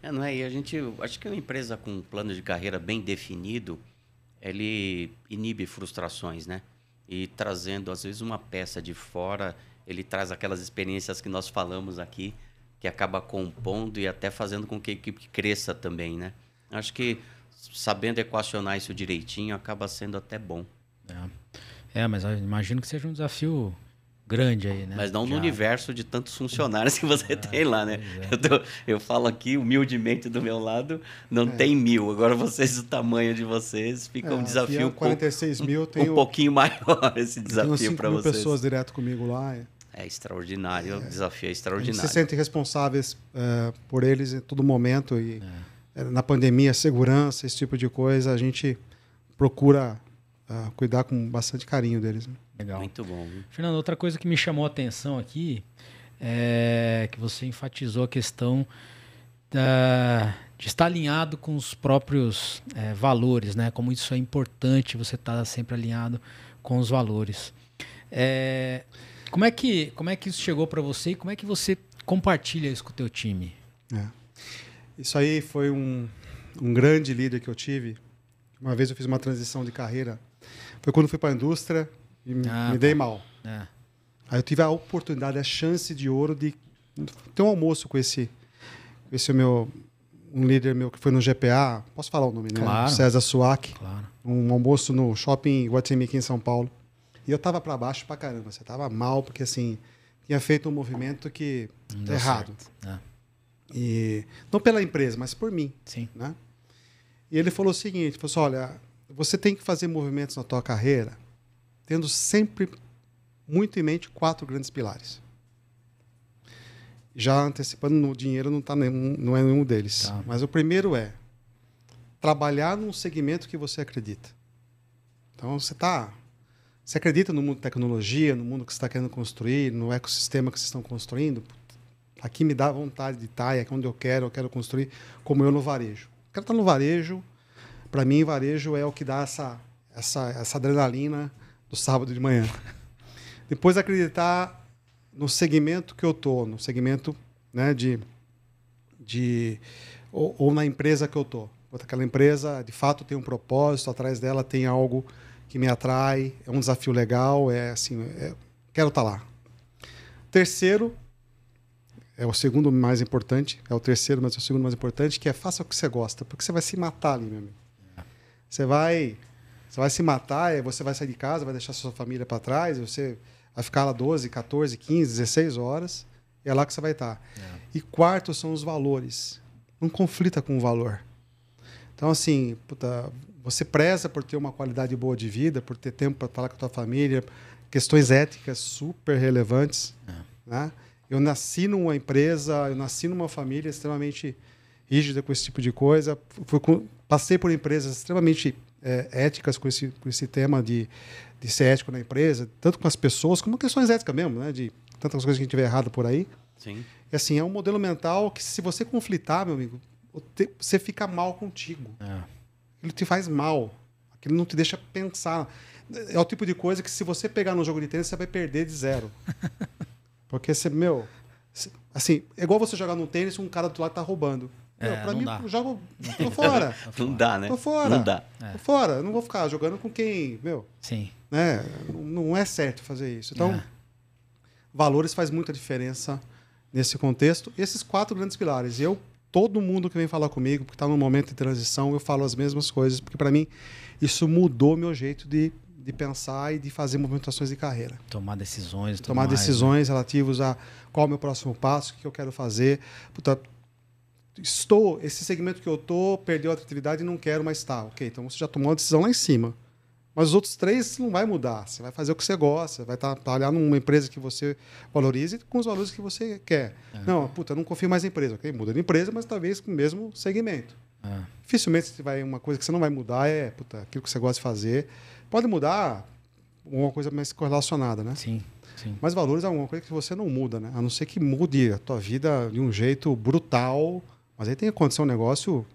É, não é? E a gente, acho que uma empresa com um plano de carreira bem definido, ele inibe frustrações, né? E trazendo, às vezes, uma peça de fora, ele traz aquelas experiências que nós falamos aqui, que acaba compondo e até fazendo com que a equipe cresça também, né? Acho que sabendo equacionar isso direitinho, acaba sendo até bom. É, é mas imagino que seja um desafio grande aí, né? Mas não Já. no universo de tantos funcionários que você <laughs> ah, tem lá, né? É. Eu, tô, eu, falo aqui humildemente do meu lado, não é. tem mil. Agora vocês, o tamanho de vocês, fica é, um desafio. 46 um, mil, tem um, pouquinho maior esse desafio para vocês. pessoas direto comigo lá. É, é extraordinário, o desafio é extraordinário. Você se sentem responsáveis é, por eles em todo momento e é. na pandemia, segurança, esse tipo de coisa, a gente procura uh, cuidar com bastante carinho deles. Né? Legal. Muito bom. Viu? Fernando, outra coisa que me chamou a atenção aqui é que você enfatizou a questão da, de estar alinhado com os próprios é, valores, né? Como isso é importante, você estar tá sempre alinhado com os valores. É, como, é que, como é que isso chegou para você e como é que você compartilha isso com o teu time? É. Isso aí foi um, um grande líder que eu tive. Uma vez eu fiz uma transição de carreira. Foi quando fui para a indústria e ah, me dei tá. mal. É. Aí eu tive a oportunidade, a chance de ouro de ter um almoço com esse, esse meu um líder meu que foi no GPA, posso falar o nome, né? Claro. César Suac. Claro. Um almoço no shopping Guatemi aqui em São Paulo. E eu tava para baixo pra caramba. Você tava mal, porque assim, tinha feito um movimento que Não errado. É. E não pela empresa, mas por mim. Sim. Né? E ele falou o seguinte: falou assim, olha, você tem que fazer movimentos na tua carreira tendo sempre muito em mente quatro grandes pilares já antecipando, no dinheiro não, tá nenhum, não é nenhum deles. Tá. Mas o primeiro é trabalhar num segmento que você acredita. Então, você está... Você acredita no mundo de tecnologia, no mundo que você está querendo construir, no ecossistema que vocês estão construindo? Aqui me dá vontade de estar, é onde eu quero, eu quero construir, como eu no varejo. Eu quero estar no varejo. Para mim, varejo é o que dá essa, essa, essa adrenalina do sábado de manhã. Depois, acreditar no segmento que eu tô, no segmento né, de, de ou, ou na empresa que eu tô. Aquela empresa, de fato, tem um propósito, atrás dela tem algo que me atrai, é um desafio legal, é assim, é, quero estar tá lá. Terceiro, é o segundo mais importante, é o terceiro, mas é o segundo mais importante, que é faça o que você gosta, porque você vai se matar ali, meu amigo. Você vai, você vai se matar, você vai sair de casa, vai deixar sua família para trás, você vai ficar lá 12, 14, 15, 16 horas. E é lá que você vai estar. É. E quarto são os valores. Não conflita com o valor. Então, assim, puta, você preza por ter uma qualidade boa de vida, por ter tempo para estar com a tua família, questões éticas super relevantes. É. Né? Eu nasci numa empresa, eu nasci numa família extremamente rígida com esse tipo de coisa. Fui, passei por empresas extremamente é, éticas com esse, com esse tema de, de ser ético na empresa, tanto com as pessoas, como questões éticas mesmo, né? De tantas coisas que a gente vê errado por aí. Sim. E assim, é um modelo mental que se você conflitar, meu amigo, você fica mal contigo. É. Ele te faz mal. Aquilo não te deixa pensar. É o tipo de coisa que se você pegar no jogo de tênis, você vai perder de zero. <laughs> Porque você, meu, assim, é igual você jogar no tênis e um cara do lado tá roubando. É, pra mim, dá. eu jogo. Tô fora. <laughs> não dá, né? Tô fora. Não dá. É. Tô fora. Eu não vou ficar jogando com quem. Meu. Sim. Né? Não é certo fazer isso. Então, é. valores faz muita diferença nesse contexto. Esses quatro grandes pilares. Eu, todo mundo que vem falar comigo, porque está num momento de transição, eu falo as mesmas coisas, porque para mim isso mudou meu jeito de, de pensar e de fazer movimentações de carreira. Tomar decisões. Tomar mais, decisões né? relativas a qual é o meu próximo passo, o que eu quero fazer. Puta, estou, esse segmento que eu estou perdeu a atratividade e não quero mais estar. Ok, então você já tomou uma decisão lá em cima. Mas os outros três não vai mudar. Você vai fazer o que você gosta, vai trabalhar numa empresa que você valorize com os valores que você quer. É. Não, puta, não confio mais na empresa. Ok, muda de empresa, mas talvez com o mesmo segmento. É. Dificilmente você vai, uma coisa que você não vai mudar é puta, aquilo que você gosta de fazer. Pode mudar uma coisa mais correlacionada, né? Sim. Sim. Mas valores é alguma coisa que você não muda, né? A não ser que mude a tua vida de um jeito brutal, mas aí tem que acontecer um negócio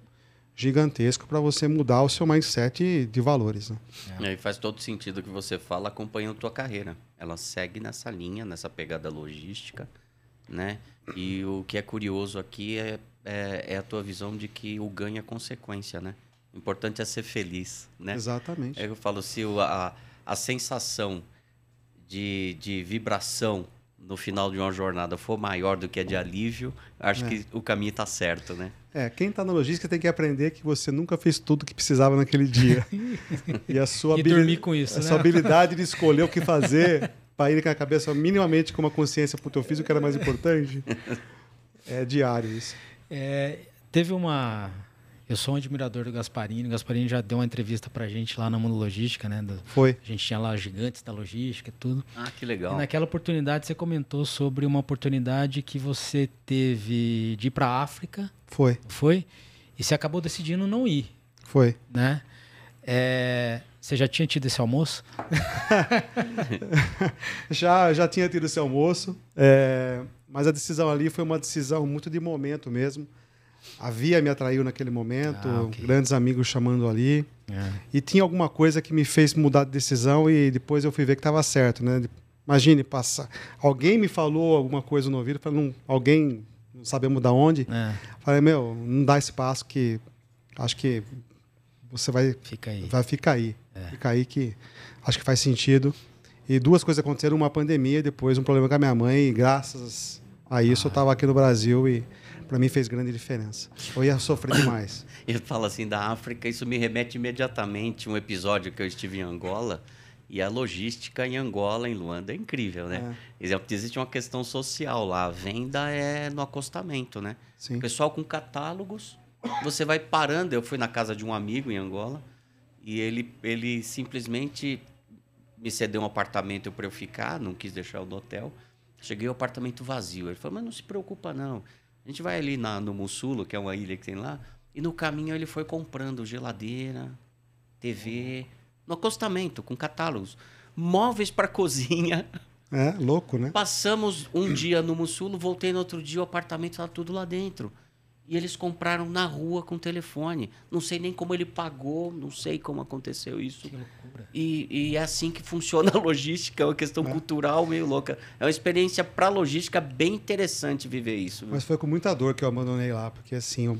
gigantesco para você mudar o seu mindset de valores. Né? É. E faz todo sentido o que você fala acompanhando a tua carreira. Ela segue nessa linha, nessa pegada logística, né? E o que é curioso aqui é, é, é a tua visão de que o ganho é consequência, né? O importante é ser feliz, né? Exatamente. É que eu falo, se a, a sensação de, de vibração no final de uma jornada for maior do que a de alívio, acho é. que o caminho está certo, né? É, quem está na logística tem que aprender que você nunca fez tudo que precisava naquele dia. <laughs> e a sua, e dormir com isso, a né? sua habilidade de escolher o que fazer <laughs> para ir com a cabeça minimamente com uma consciência, puta, eu fiz o que era mais importante. <laughs> É diário isso. É, teve uma eu sou um admirador do Gasparini. O Gasparini já deu uma entrevista pra gente lá na Mundo Logística, né? Do, Foi. A gente tinha lá gigantes da logística e tudo. Ah, que legal. E naquela oportunidade você comentou sobre uma oportunidade que você teve de ir pra África. Foi. Foi? E você acabou decidindo não ir. Foi. Né? É, você já tinha tido esse almoço? <laughs> já, já tinha tido esse almoço. É, mas a decisão ali foi uma decisão muito de momento mesmo. A Via me atraiu naquele momento, ah, okay. grandes amigos chamando ali. É. E tinha alguma coisa que me fez mudar de decisão e depois eu fui ver que estava certo, né? Imagine, passar. Alguém me falou alguma coisa no ouvido, não, alguém, não sabemos da onde. É. Falei, meu, não dá espaço que acho que você vai, Fica aí. vai ficar aí. É. Fica aí que acho que faz sentido. E duas coisas aconteceram, uma pandemia, depois um problema com a minha mãe, e graças a isso ah. eu estava aqui no Brasil e para mim fez grande diferença. Eu ia sofrer demais. <coughs> Ele fala assim da África, isso me remete imediatamente a um episódio que eu estive em Angola e a logística em Angola, em Luanda, é incrível, né? É. Existe uma questão social lá. A venda é no acostamento, né? Sim. O pessoal com catálogos, você vai parando. Eu fui na casa de um amigo em Angola e ele, ele simplesmente me cedeu um apartamento para eu ficar, não quis deixar o hotel. Cheguei ao apartamento vazio. Ele falou, mas não se preocupa não. A gente vai ali na, no Mussulo, que é uma ilha que tem lá, e no caminho ele foi comprando geladeira, TV no acostamento, com catálogos. Móveis para <laughs> cozinha. É, louco, né? Passamos um dia no Mussulo, voltei no outro dia, o apartamento estava tudo lá dentro. E eles compraram na rua com telefone. Não sei nem como ele pagou, não sei como aconteceu isso. Que loucura. E, e é assim que funciona a logística, é uma questão é. cultural meio louca. É uma experiência para logística bem interessante viver isso. Viu? Mas foi com muita dor que eu abandonei lá, porque assim, o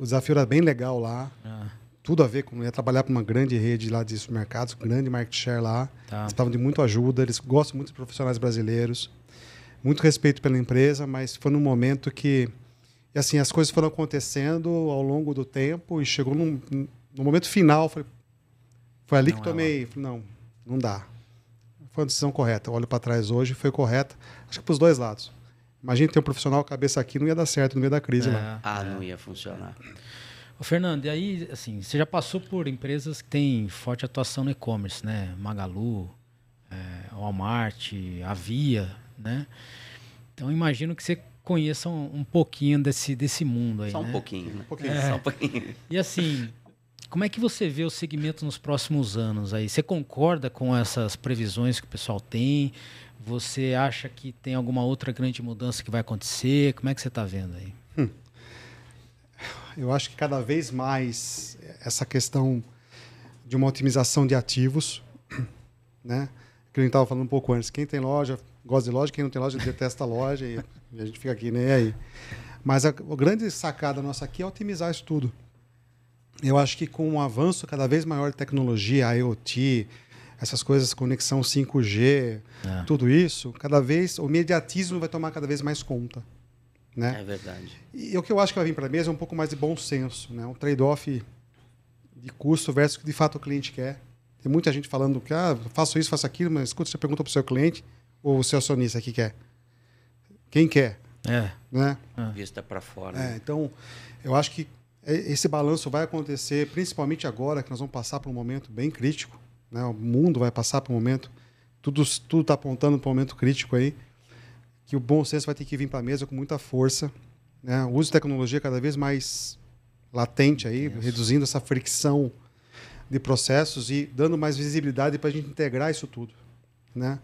desafio era bem legal lá. Ah tudo a ver com. ia trabalhar para uma grande rede lá de supermercados, grande market share lá. Tá. Eles precisavam de muita ajuda, eles gostam muito de profissionais brasileiros. Muito respeito pela empresa, mas foi num momento que. E assim, as coisas foram acontecendo ao longo do tempo e chegou num, no momento final. Foi, foi ali não que é tomei. Falei, não, não dá. Foi uma decisão correta. Eu olho para trás hoje, foi correta. Acho que para os dois lados. Imagina ter um profissional cabeça aqui, não ia dar certo no meio da crise é, lá. Ah, não ia funcionar. Ô, Fernando, e aí, assim, você já passou por empresas que têm forte atuação no e-commerce, né? Magalu, é, Walmart, Avia, né? Então, imagino que você conheça um, um pouquinho desse, desse mundo aí, Só um né? pouquinho, né? Um pouquinho, é. Só um pouquinho. E assim, como é que você vê o segmento nos próximos anos aí? Você concorda com essas previsões que o pessoal tem? Você acha que tem alguma outra grande mudança que vai acontecer? Como é que você está vendo aí? Hum eu acho que cada vez mais essa questão de uma otimização de ativos, né? Que a gente estava falando um pouco antes. Quem tem loja gosta de loja, quem não tem loja detesta a loja e, a gente fica aqui nem aí. Mas a, a grande sacada nossa aqui é otimizar isso tudo. Eu acho que com um avanço cada vez maior de tecnologia, IoT, essas coisas, conexão 5G, é. tudo isso, cada vez o mediatismo vai tomar cada vez mais conta. Né? É verdade. E o que eu acho que vai vir para a mesa é um pouco mais de bom senso, né? um trade-off de custo versus o que de fato o cliente quer. Tem muita gente falando que ah, faço isso, faço aquilo, mas escuta, você pergunta para o seu cliente ou o seu acionista que quer. Quem quer? É. Né? É. Vista para fora. É, então, eu acho que esse balanço vai acontecer, principalmente agora que nós vamos passar por um momento bem crítico. Né? O mundo vai passar por um momento, tudo está apontando para um momento crítico aí que o bom senso vai ter que vir para a mesa com muita força. Né? O uso de tecnologia cada vez mais latente aí, isso. reduzindo essa fricção de processos e dando mais visibilidade para a gente integrar isso tudo, né?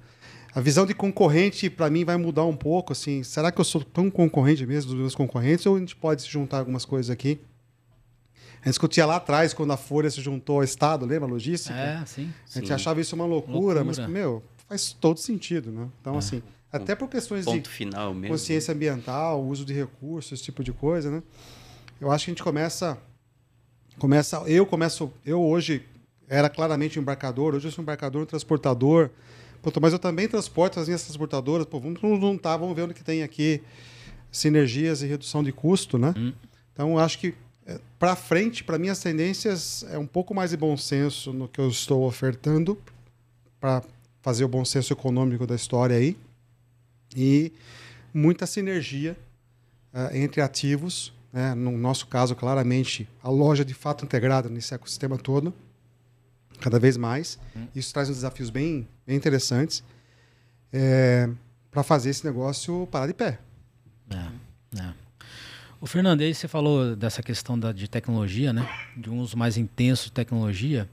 A visão de concorrente para mim vai mudar um pouco, assim, será que eu sou tão concorrente mesmo dos meus concorrentes ou a gente pode se juntar algumas coisas aqui? A gente discutia lá atrás quando a Folha se juntou ao Estado, lembra a logística? É, sim. A gente sim. achava isso uma loucura, loucura, mas meu, faz todo sentido, né? Então é. assim, até por questões de final mesmo. consciência ambiental, uso de recursos, esse tipo de coisa, né? Eu acho que a gente começa começa eu começo eu hoje era claramente um embarcador, hoje eu sou um embarcador, um transportador. Mas eu também transporto as minhas transportadoras, pô, vamos juntar, vamos ver onde que tem aqui sinergias e redução de custo, né? Hum. Então, acho que é, para frente, para minhas tendências, é um pouco mais de bom senso no que eu estou ofertando para fazer o bom senso econômico da história aí e muita sinergia uh, entre ativos. Né? No nosso caso, claramente, a loja de fato integrada nesse ecossistema todo, cada vez mais. Hum. Isso traz uns desafios bem, bem interessantes é, para fazer esse negócio parar de pé. É, é. O Fernando, aí você falou dessa questão da, de tecnologia, né? De um uso mais intenso de tecnologia.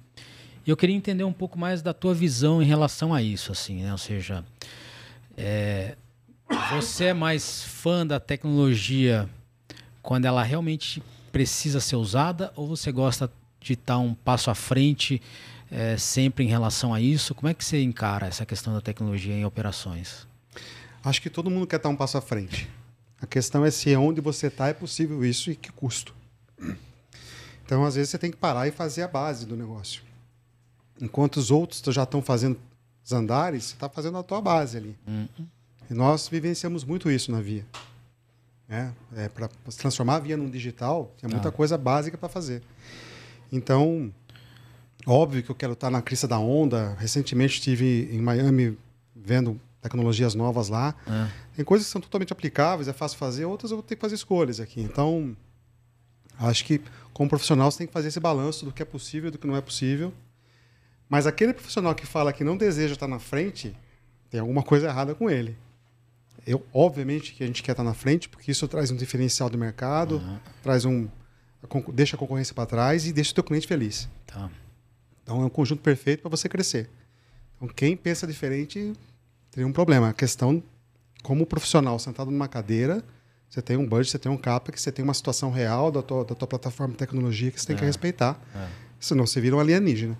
E eu queria entender um pouco mais da tua visão em relação a isso, assim, né? Ou seja, é, você é mais fã da tecnologia quando ela realmente precisa ser usada ou você gosta de estar um passo à frente é, sempre em relação a isso. Como é que você encara essa questão da tecnologia em operações? Acho que todo mundo quer estar um passo à frente. A questão é se onde você está é possível isso e que custo. Então, às vezes, você tem que parar e fazer a base do negócio. Enquanto os outros já estão fazendo os andares, você está fazendo a tua base ali. Uhum. E nós vivenciamos muito isso na Via. É, é para transformar a Via num digital, tem muita ah. coisa básica para fazer. Então, óbvio que eu quero estar na crista da onda. Recentemente estive em Miami vendo tecnologias novas lá. É. Tem coisas que são totalmente aplicáveis, é fácil fazer, outras eu vou ter que fazer escolhas aqui. Então, acho que como profissional você tem que fazer esse balanço do que é possível e do que não é possível. Mas aquele profissional que fala que não deseja estar na frente, tem alguma coisa errada com ele. Eu, obviamente que a gente quer estar na frente, porque isso traz um diferencial do mercado, uhum. traz um deixa a concorrência para trás e deixa o teu cliente feliz. Tá. Então é um conjunto perfeito para você crescer. Então quem pensa diferente teria um problema. A questão como profissional sentado numa cadeira, você tem um budget, você tem um CAPEX, você tem uma situação real da tua, da tua plataforma de tecnologia que você tem é. que respeitar. É. Senão você vira um alienígena.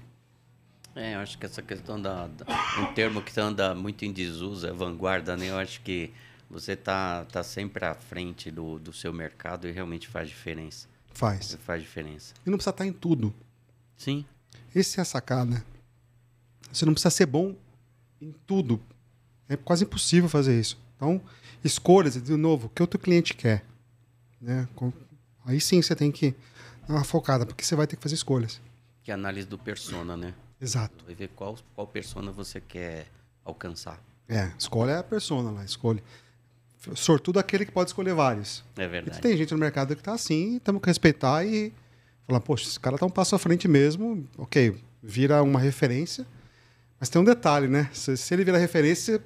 É, eu acho que essa questão da, da um termo que anda muito em desuso é vanguarda, né? Eu acho que você tá tá sempre à frente do, do seu mercado e realmente faz diferença. Faz. Faz diferença. E não precisa estar em tudo. Sim. Esse é a sacada. Você não precisa ser bom em tudo. É quase impossível fazer isso. Então, escolhas, de novo, o que o teu cliente quer. Né? Aí sim você tem que dar uma focada, porque você vai ter que fazer escolhas. Que é a análise do persona, né? Exato. Vai ver qual, qual persona você quer alcançar. É, escolhe a persona lá, escolhe. Sortudo aquele que pode escolher vários. É verdade. E tem gente no mercado que está assim, temos que respeitar e falar, poxa, esse cara está um passo à frente mesmo, ok, vira uma referência. Mas tem um detalhe, né? Se, se ele vira referência,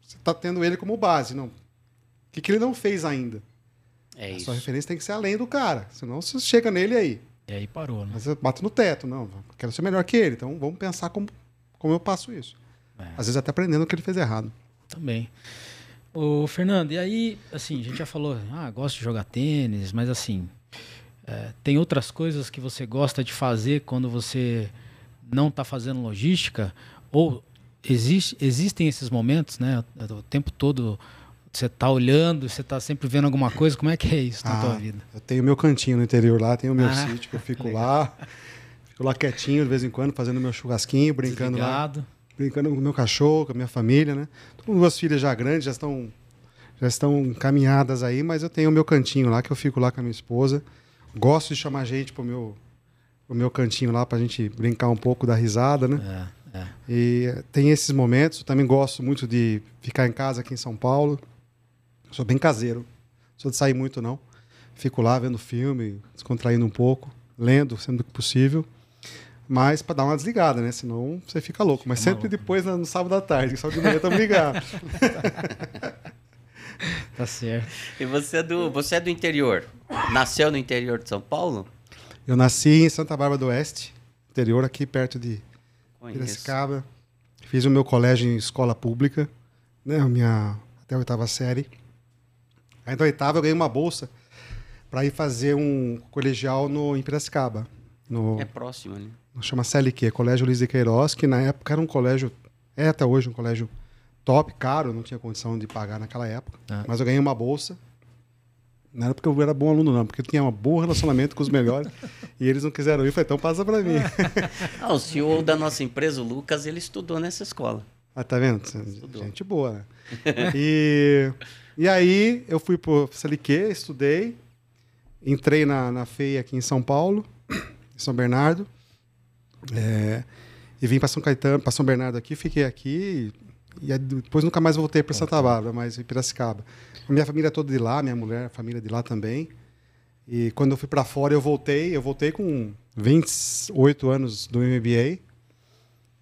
você está tendo ele como base. Não. O que, que ele não fez ainda? É a isso. sua referência tem que ser além do cara. Senão você chega nele aí. E aí parou, né? Mas você bate no teto, não. Quero ser melhor que ele. Então vamos pensar como, como eu passo isso. É. Às vezes até aprendendo o que ele fez errado. Também. Ô, Fernando, e aí, assim, a gente já falou, ah, gosto de jogar tênis, mas assim, é, tem outras coisas que você gosta de fazer quando você não está fazendo logística? Ou existe, existem esses momentos, né? O tempo todo você está olhando, você está sempre vendo alguma coisa, como é que é isso na ah, tua vida? Eu tenho meu cantinho no interior lá, tenho o meu ah, sítio que eu fico lá, fico lá quietinho de vez em quando, fazendo meu churrasquinho, brincando Desligado. lá. Brincando com o meu cachorro, com a minha família, né? Tô com duas filhas já grandes, já estão já estão encaminhadas aí, mas eu tenho o meu cantinho lá, que eu fico lá com a minha esposa. Gosto de chamar gente pro meu, pro meu cantinho lá pra gente brincar um pouco, dar risada, né? É, é. E tem esses momentos. Eu também gosto muito de ficar em casa aqui em São Paulo. Sou bem caseiro. Sou de sair muito, não. Fico lá vendo filme, descontraindo um pouco, lendo, sendo que possível. Mas para dar uma desligada, né? Senão você fica louco. Mas sempre maluco. depois, no sábado à tarde, só de manhã estamos ligados. <laughs> tá certo. E você é, do, você é do interior? Nasceu no interior de São Paulo? Eu nasci em Santa Bárbara do Oeste, interior aqui perto de Piracicaba. Fiz o meu colégio em escola pública, né? Minha até a oitava série. Aí da oitava eu ganhei uma bolsa para ir fazer um colegial no, em Piracicaba. No, é próximo, né? Chama CLQ, Colégio Luiz de Queiroz, que na época era um colégio, é até hoje um colégio top, caro, não tinha condição de pagar naquela época. Ah. Mas eu ganhei uma bolsa. Não era porque eu era bom aluno, não, porque eu tinha um bom relacionamento com os melhores <laughs> e eles não quiseram ir. Eu falei, então passa para mim. <laughs> ah, o CEO da nossa empresa, o Lucas, ele estudou nessa escola. Ah, tá vendo? Estudou. Gente boa, né? <laughs> e e aí eu fui pro CLQ, estudei, entrei na, na FEI aqui em São Paulo, em São Bernardo, é, e vim para São Caetano, para São Bernardo aqui, fiquei aqui e depois nunca mais voltei para Santa Bárbara, mas em Piracicaba. A minha família toda de lá, minha mulher, a família de lá também. E quando eu fui para fora, eu voltei, eu voltei com 28 anos do MBA.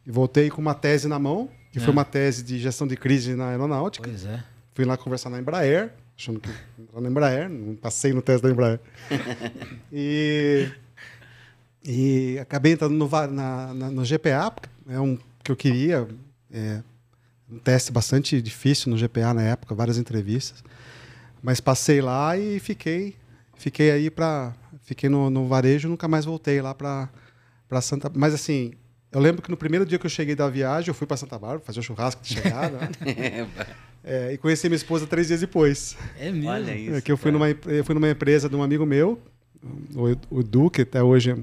E voltei com uma tese na mão, que é. foi uma tese de gestão de crise na aeronáutica. Pois é. Fui lá conversar na Embraer, achando que era na Embraer, não passei no teste da Embraer. <laughs> e, e acabei entrando no, na, na, no GPA, é um que eu queria. É, um teste bastante difícil no GPA na época, várias entrevistas. Mas passei lá e fiquei fiquei aí para fiquei no, no varejo, nunca mais voltei lá para para Santa, mas assim, eu lembro que no primeiro dia que eu cheguei da viagem, eu fui para Santa Bárbara fazer o um churrasco de chegada. Né? <laughs> é, e conheci minha esposa três dias depois. É mesmo? Olha isso. É, que eu fui, numa, eu fui numa empresa de um amigo meu, o, o Edu, que até hoje é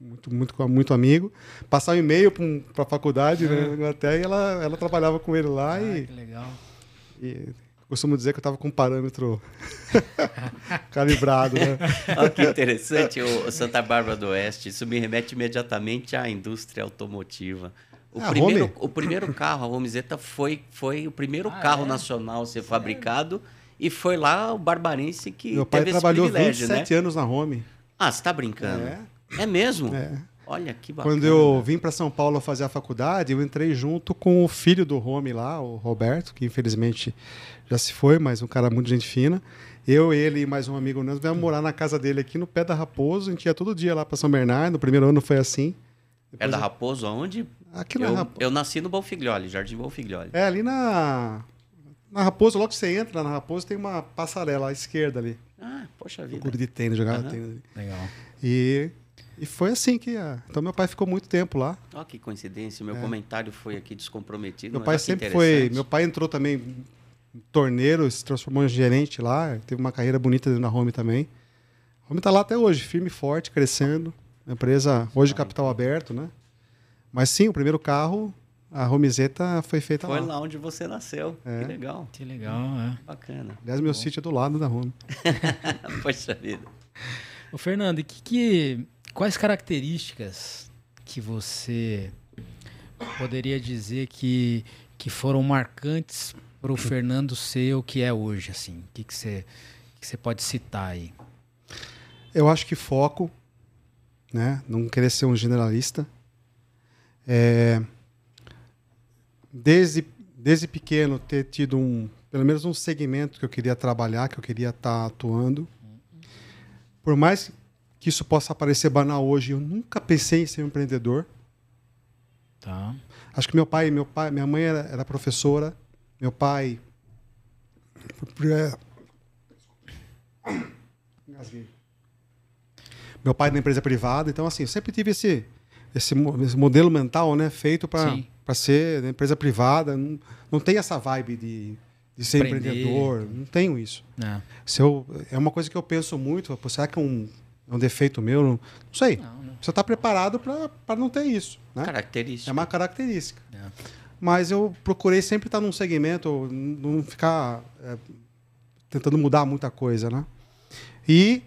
muito, muito, muito amigo. Passar um e-mail para a faculdade né, na Inglaterra e ela, ela trabalhava com ele lá. Ah, e, que legal. E costumo dizer que eu estava com um parâmetro <laughs> calibrado. Né? Olha que interessante, o Santa Bárbara do Oeste. Isso me remete imediatamente à indústria automotiva. O, ah, primeiro, o primeiro carro, a Romizeta, foi, foi o primeiro ah, carro é? nacional a ser Sério? fabricado. E foi lá o Barbarense que Meu pai trabalhou 27 né? anos na Home. Ah, você está brincando? É. É mesmo? É. Olha que bacana. Quando eu vim para São Paulo fazer a faculdade, eu entrei junto com o filho do Home lá, o Roberto, que infelizmente já se foi, mas um cara muito gente fina. Eu, ele e mais um amigo nosso viemos morar na casa dele aqui no Pé da Raposo. A gente ia todo dia lá para São Bernardo. No primeiro ano foi assim. Depois Pé da Raposo, aonde? Aqui na eu, Raposo. Eu nasci no Bonfiglioli, Jardim Bonfiglioli. É, ali na. Na Raposo, logo que você entra na Raposo, tem uma passarela à esquerda ali. Ah, poxa vida. Clube de tênis, jogava uhum. tênis. Legal. E e foi assim que. Então, meu pai ficou muito tempo lá. Olha que coincidência. Meu é. comentário foi aqui descomprometido. Meu pai sempre foi. Meu pai entrou também torneiro, se transformou em gerente lá. Teve uma carreira bonita na Home também. A Home está lá até hoje, firme e forte, crescendo. Empresa hoje capital aberto, né? Mas sim, o primeiro carro, a Romizeta foi feita foi lá. Foi lá onde você nasceu. É. Que legal. Que legal, é. Bacana. Aliás, meu Bom. sítio é do lado da Home. <laughs> Poxa vida. Ô, Fernando, e que, que Quais características que você poderia dizer que, que foram marcantes para o Fernando ser o que é hoje? Assim? O que, que, você, que você pode citar aí? Eu acho que foco, né? não querer ser um generalista. É, desde, desde pequeno ter tido um, pelo menos um segmento que eu queria trabalhar, que eu queria estar tá atuando. Por mais que isso possa parecer banal hoje, eu nunca pensei em ser um empreendedor. Tá. Acho que meu pai, meu pai, minha mãe era, era professora, meu pai meu pai é da empresa privada, então assim, eu sempre tive esse esse, esse modelo mental, né, feito para para ser empresa privada, não, não tem essa vibe de, de ser Empreender. empreendedor, não tenho isso. É. Se eu, é uma coisa que eu penso muito, será que um é um defeito meu? Não, sei. Não, não. Você está preparado para não ter isso. Né? Característica. É uma característica. É. Mas eu procurei sempre estar num segmento, não ficar é, tentando mudar muita coisa, né? E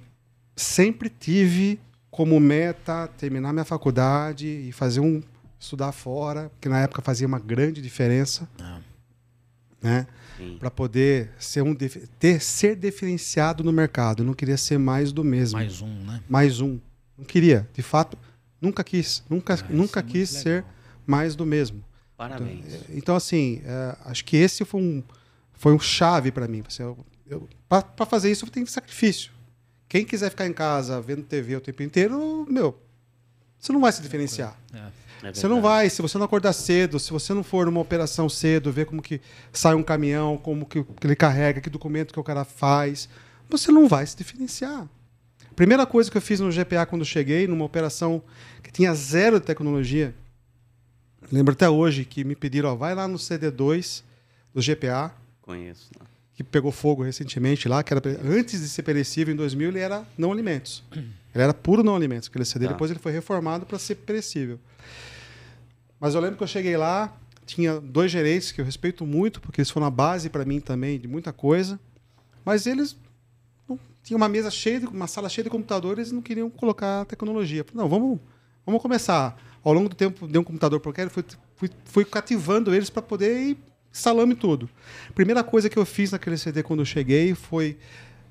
sempre tive como meta terminar minha faculdade e fazer um estudar fora, que na época fazia uma grande diferença, é. né? Para poder ser um ter ser diferenciado no mercado. Eu não queria ser mais do mesmo. Mais um, né? Mais um. Não queria, de fato, nunca quis, nunca, ah, nunca é quis ser mais do mesmo. Parabéns. Então, então assim, é, acho que esse foi um foi um chave para mim. Para fazer isso, tem sacrifício. Quem quiser ficar em casa vendo TV o tempo inteiro, meu, você não vai se diferenciar. É. É você não vai, se você não acordar cedo, se você não for numa operação cedo, ver como que sai um caminhão, como que, ele carrega, que documento que o cara faz, você não vai se diferenciar. Primeira coisa que eu fiz no GPA quando cheguei, numa operação que tinha zero de tecnologia, lembro até hoje que me pediram, ó, vai lá no CD2 do GPA. Conheço. Não. Que pegou fogo recentemente lá, que era antes de ser perecível em 2000, ele era não alimentos. Ele era puro não alimentos, aquele CD. Tá. Depois ele foi reformado para ser perecível. Mas eu lembro que eu cheguei lá, tinha dois gerentes que eu respeito muito, porque eles foram a base para mim também de muita coisa. Mas eles tinham uma mesa cheia, de, uma sala cheia de computadores e não queriam colocar tecnologia. Não, vamos, vamos começar. Ao longo do tempo, dei um computador para eles, fui, fui, fui cativando eles para poder ir instalando tudo. Primeira coisa que eu fiz naquele CD quando eu cheguei foi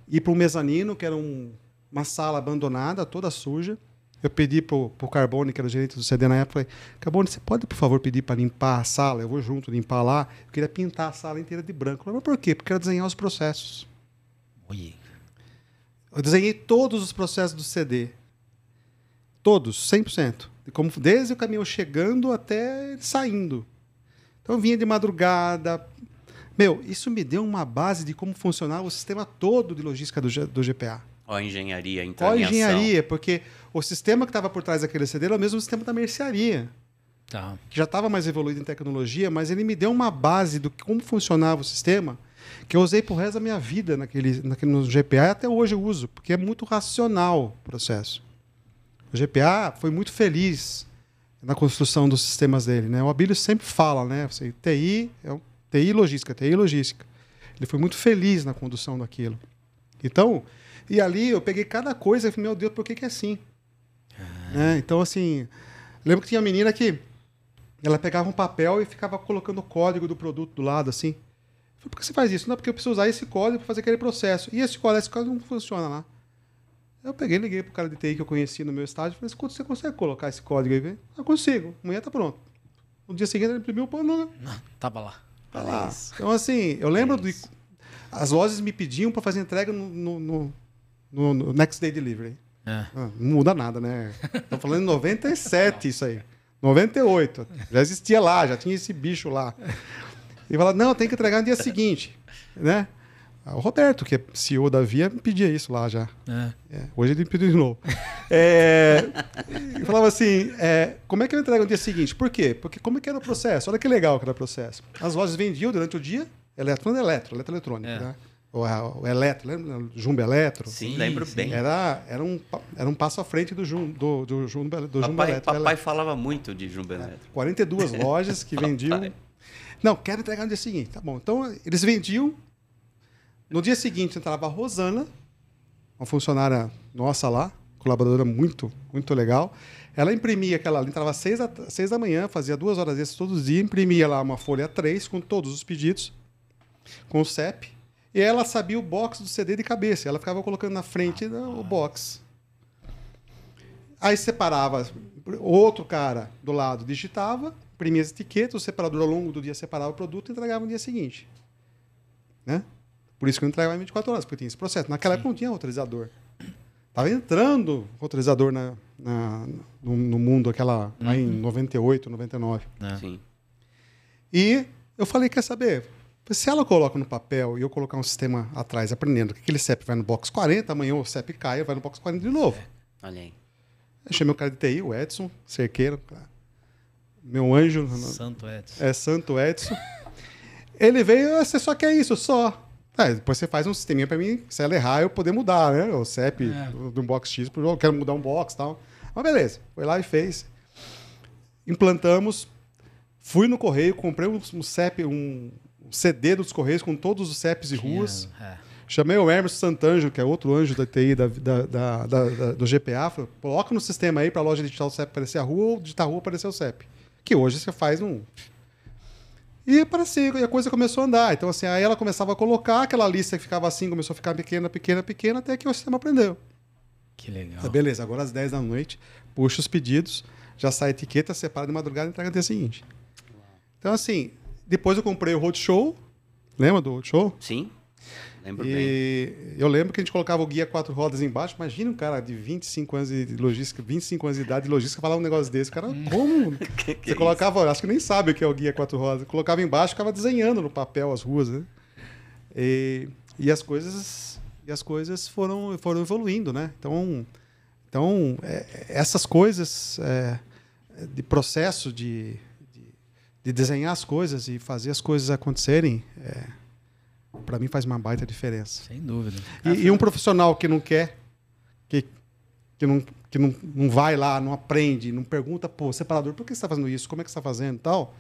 ir para um mezanino, que era um, uma sala abandonada, toda suja eu pedi pro, pro Carbone, que era o gerente do CD na época, falei, Carbone, você pode, por favor, pedir para limpar a sala? Eu vou junto limpar lá. Eu queria pintar a sala inteira de branco. Falei, mas por quê? Porque eu quero desenhar os processos. Oi. Eu desenhei todos os processos do CD. Todos, 100%. Como, desde o caminhão chegando até saindo. Então eu vinha de madrugada. Meu, isso me deu uma base de como funcionava o sistema todo de logística do, do GPA. Ó, a engenharia, então. Ó, a engenharia, porque o sistema que estava por trás daquele CD era o mesmo sistema da mercearia. tá. que já estava mais evoluído em tecnologia, mas ele me deu uma base do como funcionava o sistema que eu usei pro resto da minha vida naquele, naquele no GPA e até hoje eu uso, porque é muito racional o processo. O GPA foi muito feliz na construção dos sistemas dele. Né? O Abílio sempre fala, né? Você, TI, é TI logística, TI logística. Ele foi muito feliz na condução daquilo. Então, e ali eu peguei cada coisa e falei, meu Deus, por que, que é assim? Ah. Né? Então, assim, lembro que tinha uma menina que ela pegava um papel e ficava colocando o código do produto do lado, assim. Eu falei, por que você faz isso? Não, porque eu preciso usar esse código para fazer aquele processo. E esse código, esse código não funciona lá. Eu peguei, liguei pro cara de TI que eu conheci no meu estádio e falei, escuta, você consegue colocar esse código aí? Eu consigo, amanhã tá pronto. No dia seguinte ele imprimiu, pô, não. Não, tava lá. Tá lá. Então, assim, eu lembro é de. As lojas me pediam para fazer entrega no, no, no, no, Next Day Delivery. É. Ah, não muda nada, né? Tô falando em 97 isso aí. 98. Já existia lá, já tinha esse bicho lá. E fala, não, tem que entregar no dia seguinte, né? O Roberto, que é CEO da Via, me pedia isso lá já. É. É, hoje ele me pediu de novo. é, e falava assim: é, como é que eu entrego no dia seguinte? Por quê? Porque como é que era o processo? Olha que legal que era o processo. As lojas vendiam durante o dia eletro, eletro, eletro eletrônico, é. né? O, o Eletro, lembra? Jumbo Eletro? Sim, lembro sim. bem. Era, era, um, era um passo à frente do, jum, do, do, Jumbo, do papai, Jumbo Eletro. Papai falava muito de Jumbo Eletro. 42 <laughs> lojas que vendiam. Não, quero entregar no dia seguinte. Tá bom. Então, eles vendiam no dia seguinte entrava a Rosana, uma funcionária nossa lá, colaboradora muito, muito legal. Ela imprimia aquela, ela entrava às seis, da, seis da manhã, fazia duas horas extras todos os dias, imprimia lá uma folha 3 com todos os pedidos, com o CEP, e ela sabia o box do CD de cabeça. Ela ficava colocando na frente ah, o box. Aí separava, outro cara do lado digitava, imprimia as etiquetas, o separador ao longo do dia separava o produto e entregava no dia seguinte. Né? Por isso que eu entregava em 24 horas, porque tinha esse processo. Naquela Sim. época não tinha autorizador. Tava entrando autorizador na, na no, no, mundo, aquela uhum. em 98, 99. É. Sim. E eu falei, quer saber? Se ela coloca no papel e eu colocar um sistema atrás aprendendo que aquele CEP vai no box 40, amanhã o CEP cai vai no box 40 de novo. É. Olha aí. Eu chamei o cara de TI, o Edson, cerqueiro, meu anjo. Santo Edson. É, Santo Edson. Ele veio, ah, você só quer isso, só. É, depois você faz um sisteminha para mim, se ela errar, eu poder mudar, né? O CEP é. do box X, eu quero mudar um box e tal. Mas beleza, foi lá e fez. Implantamos, fui no correio, comprei um, um CEP, um CD dos Correios com todos os CEPs e ruas. É. Chamei o Hermes Santanjo, que é outro anjo da TI da, da, da, do GPA, falei, coloca no sistema aí para a loja digital o CEP aparecer a rua ou digitar a rua aparecer o CEP. Que hoje você faz um e apareceu, e a coisa começou a andar. Então, assim, aí ela começava a colocar aquela lista que ficava assim, começou a ficar pequena, pequena, pequena, até que o sistema aprendeu. Que legal. Beleza, agora às 10 da noite, puxa os pedidos, já sai a etiqueta, separa de madrugada e entrega no dia seguinte. Então, assim, depois eu comprei o Roadshow. Lembra do Roadshow? Sim. Lembro e bem. Eu lembro que a gente colocava o guia quatro rodas embaixo. Imagina um cara de 25 anos de logística, 25 anos de idade de logística falar um negócio desse. O cara, hum. como? <laughs> que que Você é colocava, isso? acho que nem sabe o que é o guia quatro rodas. Colocava embaixo, ficava desenhando no papel as ruas, né? E, e as coisas e as coisas foram foram evoluindo, né? Então, então é, essas coisas é, de processo de, de, de, desenhar as coisas e fazer as coisas acontecerem é, para mim faz uma baita diferença. Sem dúvida. E, e, um profissional que não quer, que, que, não, que não, não vai lá, não aprende, não pergunta, pô, separador, por que você está fazendo isso? Como é que você está fazendo tal?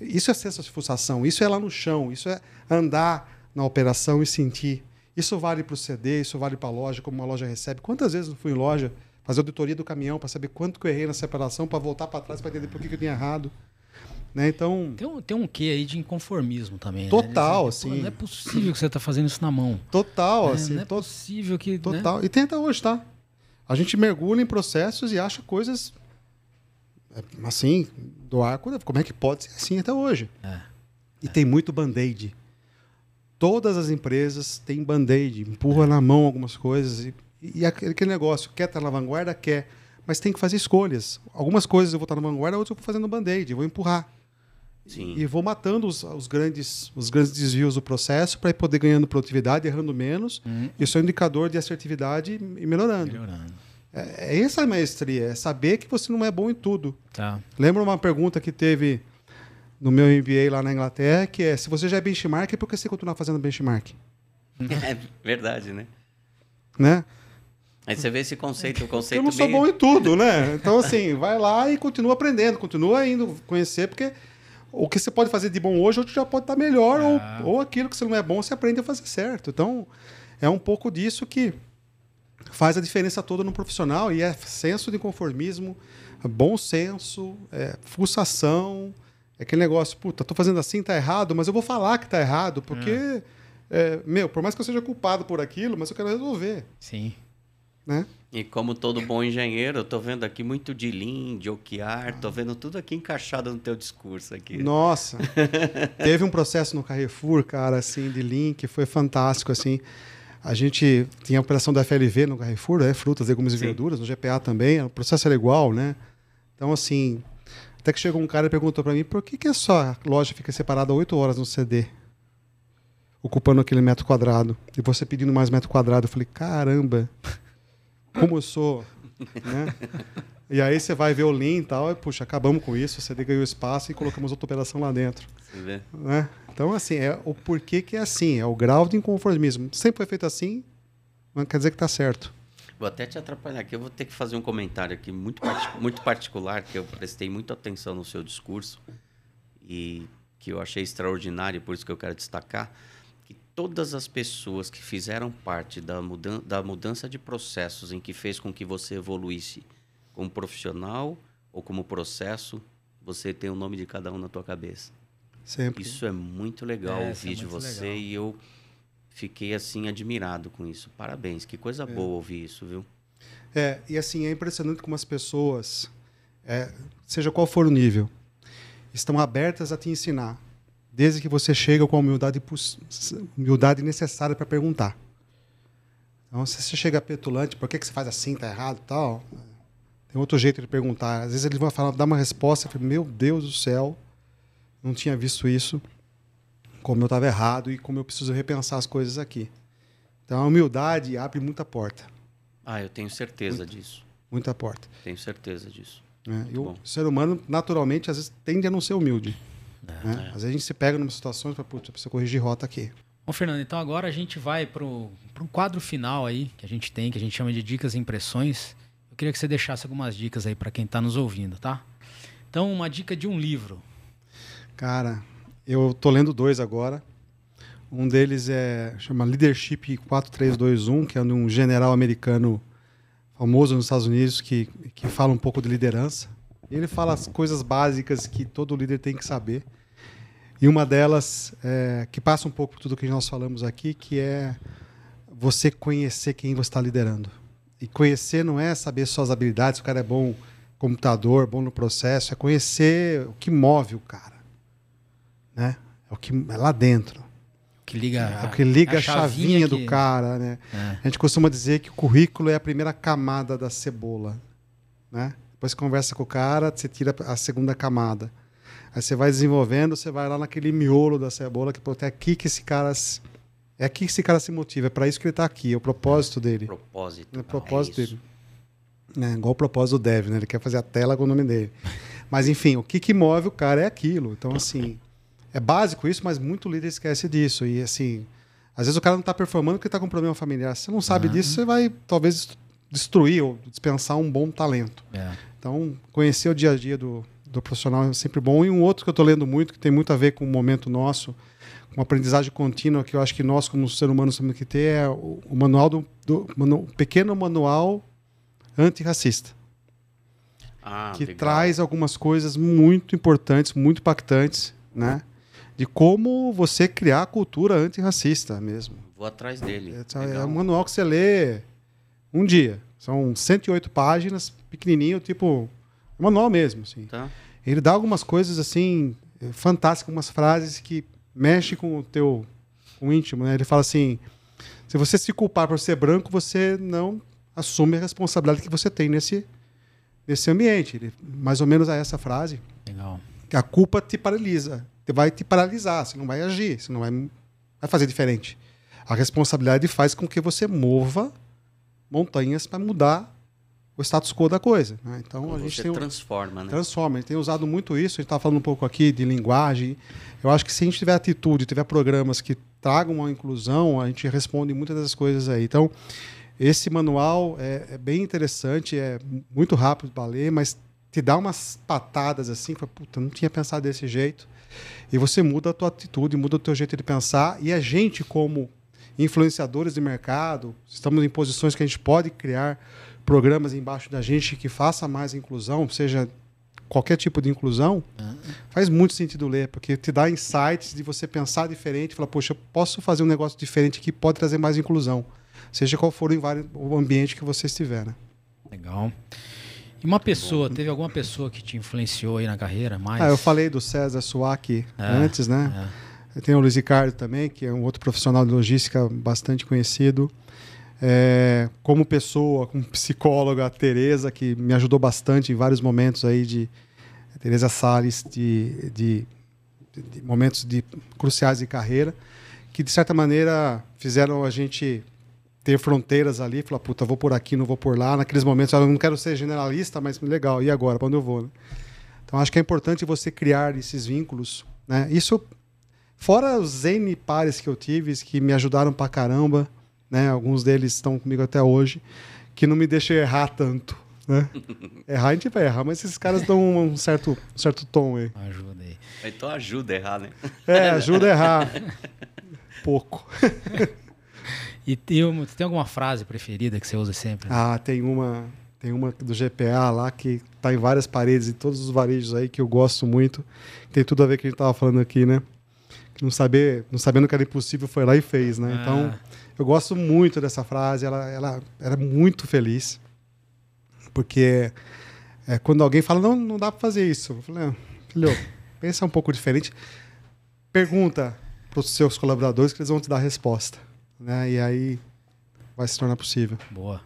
Isso é senso de frustração, isso é lá no chão, isso é andar na operação e sentir. Isso vale para o CD, isso vale para a loja, como uma loja recebe. Quantas vezes eu fui em loja fazer auditoria do caminhão para saber quanto que eu errei na separação, para voltar para trás para entender por que, que eu tinha errado? Né? Então, tem, um, tem um quê aí de inconformismo também. Né? Total, né? assim. Não é possível que você está fazendo isso na mão. Total, é, assim. Não é to... possível que. Né? Total. Né? E tem até hoje, tá? A gente mergulha em processos e acha coisas é, assim, do arco. Como é que pode ser assim até hoje? É. E é. tem muito band-aid. Todas as empresas têm band-aid, empurra na mão algumas coisas. E, e aquele negócio, quer estar na vanguarda? Quer. Mas tem que fazer escolhas. Algumas coisas eu vou estar na vanguarda, outras eu vou fazendo band-aid, vou empurrar. Sim. E vou matando os, os, grandes, os grandes desvios do processo para poder ganhando produtividade, errando menos. Uhum. Isso é um indicador de assertividade e melhorando. melhorando. É, é essa a maestria, é saber que você não é bom em tudo. Tá. Lembra uma pergunta que teve no meu MBA lá na Inglaterra, que é se você já é benchmark, por que você continuar fazendo benchmark? <laughs> É verdade, né? Né? Aí você vê esse conceito, o conceito Eu não sou meio... bom em tudo, né? Então, assim, vai lá e continua aprendendo, continua indo conhecer, porque o que você pode fazer de bom hoje, outro já pode estar melhor, ah. ou, ou aquilo que você não é bom, você aprende a fazer certo. Então, é um pouco disso que faz a diferença toda no profissional e é senso de conformismo, bom senso, é, fuçação, é aquele negócio, puta, tô fazendo assim, tá errado, mas eu vou falar que tá errado, porque, é. É, meu, por mais que eu seja culpado por aquilo, mas eu quero resolver. Sim. Né? E como todo bom engenheiro, eu tô vendo aqui muito de Lean, de OKR, tô vendo tudo aqui encaixado no teu discurso aqui. Nossa! <laughs> teve um processo no Carrefour, cara, assim, de Lean, que foi fantástico, assim. A gente tinha a operação da FLV no Carrefour, né? frutas, legumes Sim. e verduras, no GPA também, o processo era igual, né? Então, assim, até que chegou um cara e perguntou para mim, por que, que a sua loja fica separada oito horas no CD? Ocupando aquele metro quadrado. E você pedindo mais metro quadrado. Eu falei, caramba! Como eu sou, né? E aí você vai ver o Lean e tal, e puxa, acabamos com isso, você ganhou espaço e colocamos outra operação lá dentro. Você vê. Né? Então, assim, é o porquê que é assim, é o grau de inconformismo. Sempre foi feito assim, não quer dizer que está certo. Vou até te atrapalhar aqui, eu vou ter que fazer um comentário aqui muito, muito particular, que eu prestei muita atenção no seu discurso e que eu achei extraordinário, por isso que eu quero destacar todas as pessoas que fizeram parte da, mudan da mudança de processos em que fez com que você evoluísse como profissional ou como processo, você tem o nome de cada um na tua cabeça. Sempre. Isso é muito legal é, ouvir é de você legal. e eu fiquei assim admirado com isso. Parabéns, que coisa é. boa ouvir isso, viu? É, e assim, é impressionante como as pessoas, é, seja qual for o nível, estão abertas a te ensinar desde que você chega com a humildade, humildade necessária para perguntar. Então, se você chega petulante, por que, que você faz assim, tá errado tal, tem outro jeito de perguntar. Às vezes ele vai falar, dar uma resposta, eu falo, meu Deus do céu, não tinha visto isso, como eu estava errado e como eu preciso repensar as coisas aqui. Então, a humildade abre muita porta. Ah, eu tenho certeza muita, disso. Muita porta. Tenho certeza disso. É, e o ser humano, naturalmente, às vezes tende a não ser humilde. É, né? é. Às vezes a gente se pega numa situação para precisa corrigir rota aqui. Bom, Fernando, então agora a gente vai para um quadro final aí que a gente tem, que a gente chama de dicas e impressões. Eu queria que você deixasse algumas dicas aí para quem está nos ouvindo, tá? Então, uma dica de um livro. Cara, eu tô lendo dois agora. Um deles é chama Leadership 4321, que é de um general americano famoso nos Estados Unidos que, que fala um pouco de liderança. Ele fala as coisas básicas que todo líder tem que saber. E uma delas, é, que passa um pouco por tudo que nós falamos aqui, que é você conhecer quem você está liderando. E conhecer não é saber só as habilidades, o cara é bom computador, bom no processo, é conhecer o que move o cara. Né? É o que é lá dentro. Que liga é o que liga a, chavinha, chavinha do cara, né? É. A gente costuma dizer que o currículo é a primeira camada da cebola, né? Depois conversa com o cara, você tira a segunda camada. Aí você vai desenvolvendo, você vai lá naquele miolo da cebola, que é aqui que esse cara. É aqui que esse cara se motiva, é para isso que ele está aqui, é o propósito dele. Propósito. É o propósito é dele. É, igual o propósito do Dev, né? Ele quer fazer a tela com o nome dele. Mas, enfim, o que, que move o cara é aquilo. Então, assim, é básico isso, mas muito líder esquece disso. E, assim, às vezes o cara não está performando porque está com um problema familiar. Se você não sabe uhum. disso, você vai, talvez, destruir ou dispensar um bom talento. É. Então, conhecer o dia a dia do, do profissional é sempre bom. E um outro que eu estou lendo muito, que tem muito a ver com o momento nosso, com aprendizagem contínua, que eu acho que nós, como ser humano, temos que ter, é o, o manual do, do manu, pequeno manual antirracista. Ah, que legal. traz algumas coisas muito importantes, muito impactantes, né? De como você criar a cultura antirracista mesmo. Vou atrás dele. É, é um manual que você lê um dia. São 108 páginas, pequenininho, tipo manual mesmo, assim. Tá. Ele dá algumas coisas assim fantásticas, algumas frases que mexe com o teu com o íntimo, né? Ele fala assim: se você se culpar por ser branco, você não assume a responsabilidade que você tem nesse nesse ambiente. Ele, mais ou menos é essa frase. Legal. Que a culpa te paralisa, vai te paralisar, você não vai agir, você não vai, vai fazer diferente. A responsabilidade faz com que você mova montanhas para mudar o status quo da coisa. Né? Então Como a gente tem transforma, né? Transforma. A gente tem usado muito isso. A gente está falando um pouco aqui de linguagem. Eu acho que se a gente tiver atitude, tiver programas que tragam uma inclusão, a gente responde muitas dessas coisas aí. Então esse manual é, é bem interessante, é muito rápido para ler, mas te dá umas patadas assim, que puta, não tinha pensado desse jeito. E você muda a tua atitude, muda o teu jeito de pensar. E a gente, como influenciadores de mercado, estamos em posições que a gente pode criar programas embaixo da gente que faça mais inclusão, seja qualquer tipo de inclusão, uhum. faz muito sentido ler, porque te dá insights de você pensar diferente, falar, poxa, eu posso fazer um negócio diferente que pode trazer mais inclusão, seja qual for o ambiente que você estiver, né? Legal. E uma pessoa, teve alguma pessoa que te influenciou aí na carreira mais? Ah, eu falei do César Suaki é, antes, né? É. Tem o Luiz Ricardo também, que é um outro profissional de logística bastante conhecido. É, como pessoa, como psicóloga, a Tereza, que me ajudou bastante em vários momentos aí de Tereza Salles, de, de, de, momentos de cruciais de carreira, que de certa maneira fizeram a gente ter fronteiras ali, falar, puta, vou por aqui, não vou por lá. Naqueles momentos, eu não quero ser generalista, mas legal, e agora, para onde eu vou? Né? Então acho que é importante você criar esses vínculos, né? Isso fora os N pares que eu tive, que me ajudaram pra caramba, né? Alguns deles estão comigo até hoje, que não me deixam errar tanto. Né? <laughs> errar a gente vai errar, mas esses caras dão um certo, um certo tom aí. Ajuda aí. Então ajuda a errar, né? É, ajuda a errar. <laughs> Pouco. e tem, uma, tem alguma frase preferida que você usa sempre? Né? Ah, tem uma, tem uma do GPA lá que tá em várias paredes, em todos os varejos aí, que eu gosto muito. Tem tudo a ver com o que a gente tava falando aqui, né? Não, saber, não sabendo que era impossível, foi lá e fez, né? Ah. Então, eu gosto muito dessa frase, ela, ela era muito feliz. Porque é, quando alguém fala, não, não dá para fazer isso. Eu falei, ah, filho, pensa um pouco diferente. Pergunta para os seus colaboradores que eles vão te dar a resposta. Né? E aí vai se tornar possível. Boa.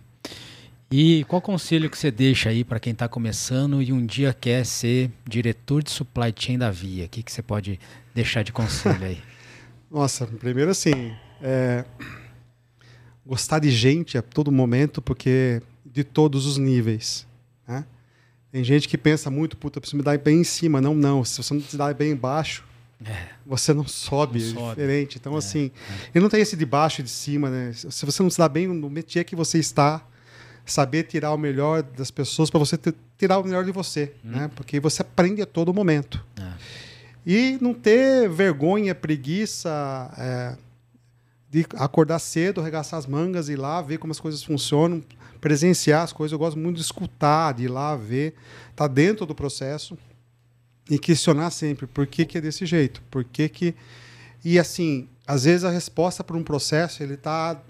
E qual conselho que você deixa aí para quem está começando e um dia quer ser diretor de supply chain da Via? O que, que você pode deixar de conselho aí? <laughs> Nossa, primeiro assim, é, gostar de gente a todo momento, porque de todos os níveis. Né? Tem gente que pensa muito, puta, eu preciso me dar bem em cima. Não, não. Se você não se dá bem embaixo, é. você não sobe, não é sobe. diferente. Então, é, assim, é. e não tem esse de baixo e de cima, né? Se você não se dá bem no métier que você está, saber tirar o melhor das pessoas para você ter, tirar o melhor de você, hum. né? Porque você aprende a todo momento. É. E não ter vergonha, preguiça, é, de acordar cedo, arregaçar as mangas, ir lá, ver como as coisas funcionam, presenciar as coisas. Eu gosto muito de escutar, de ir lá ver, estar tá dentro do processo e questionar sempre por que, que é desse jeito, por que que... E assim, às vezes a resposta para um processo, ele está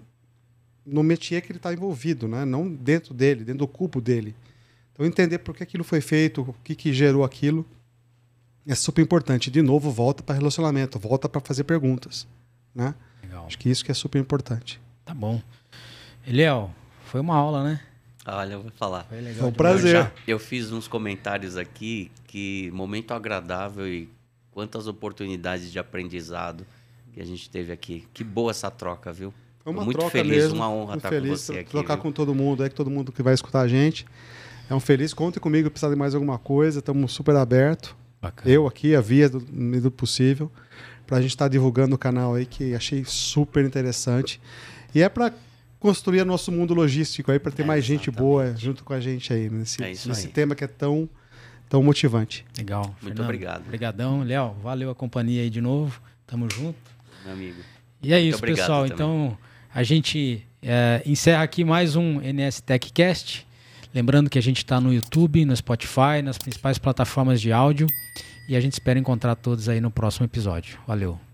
no métier que ele está envolvido, né? não dentro dele, dentro do cubo dele. Então, entender por que aquilo foi feito, o que, que gerou aquilo, é super importante. De novo, volta para relacionamento, volta para fazer perguntas. Né? Legal. Acho que isso que é super importante. Tá bom. Eliel, foi uma aula, né? Olha, eu vou falar. Foi, legal foi um prazer. Eu, já, eu fiz uns comentários aqui que momento agradável e quantas oportunidades de aprendizado que a gente teve aqui. Que boa essa troca, viu? Foi uma muito troca feliz, mesmo. uma honra estar feliz com você aqui. Trocar viu? com todo mundo, é que todo mundo que vai escutar a gente. É um feliz. Conte comigo, precisar de mais alguma coisa. Estamos super abertos. Eu aqui, a via do, do possível para a gente estar tá divulgando o canal aí, que achei super interessante. E é para construir nosso mundo logístico aí, para ter é, mais gente boa junto com a gente aí, nesse, é nesse aí. tema que é tão, tão motivante. Legal. Muito Fernando, obrigado. Obrigadão, Léo. Valeu a companhia aí de novo. Tamo junto. Meu amigo. E é isso, pessoal. Também. Então, a gente é, encerra aqui mais um NS TechCast. Lembrando que a gente está no YouTube, no Spotify, nas principais plataformas de áudio. E a gente espera encontrar todos aí no próximo episódio. Valeu!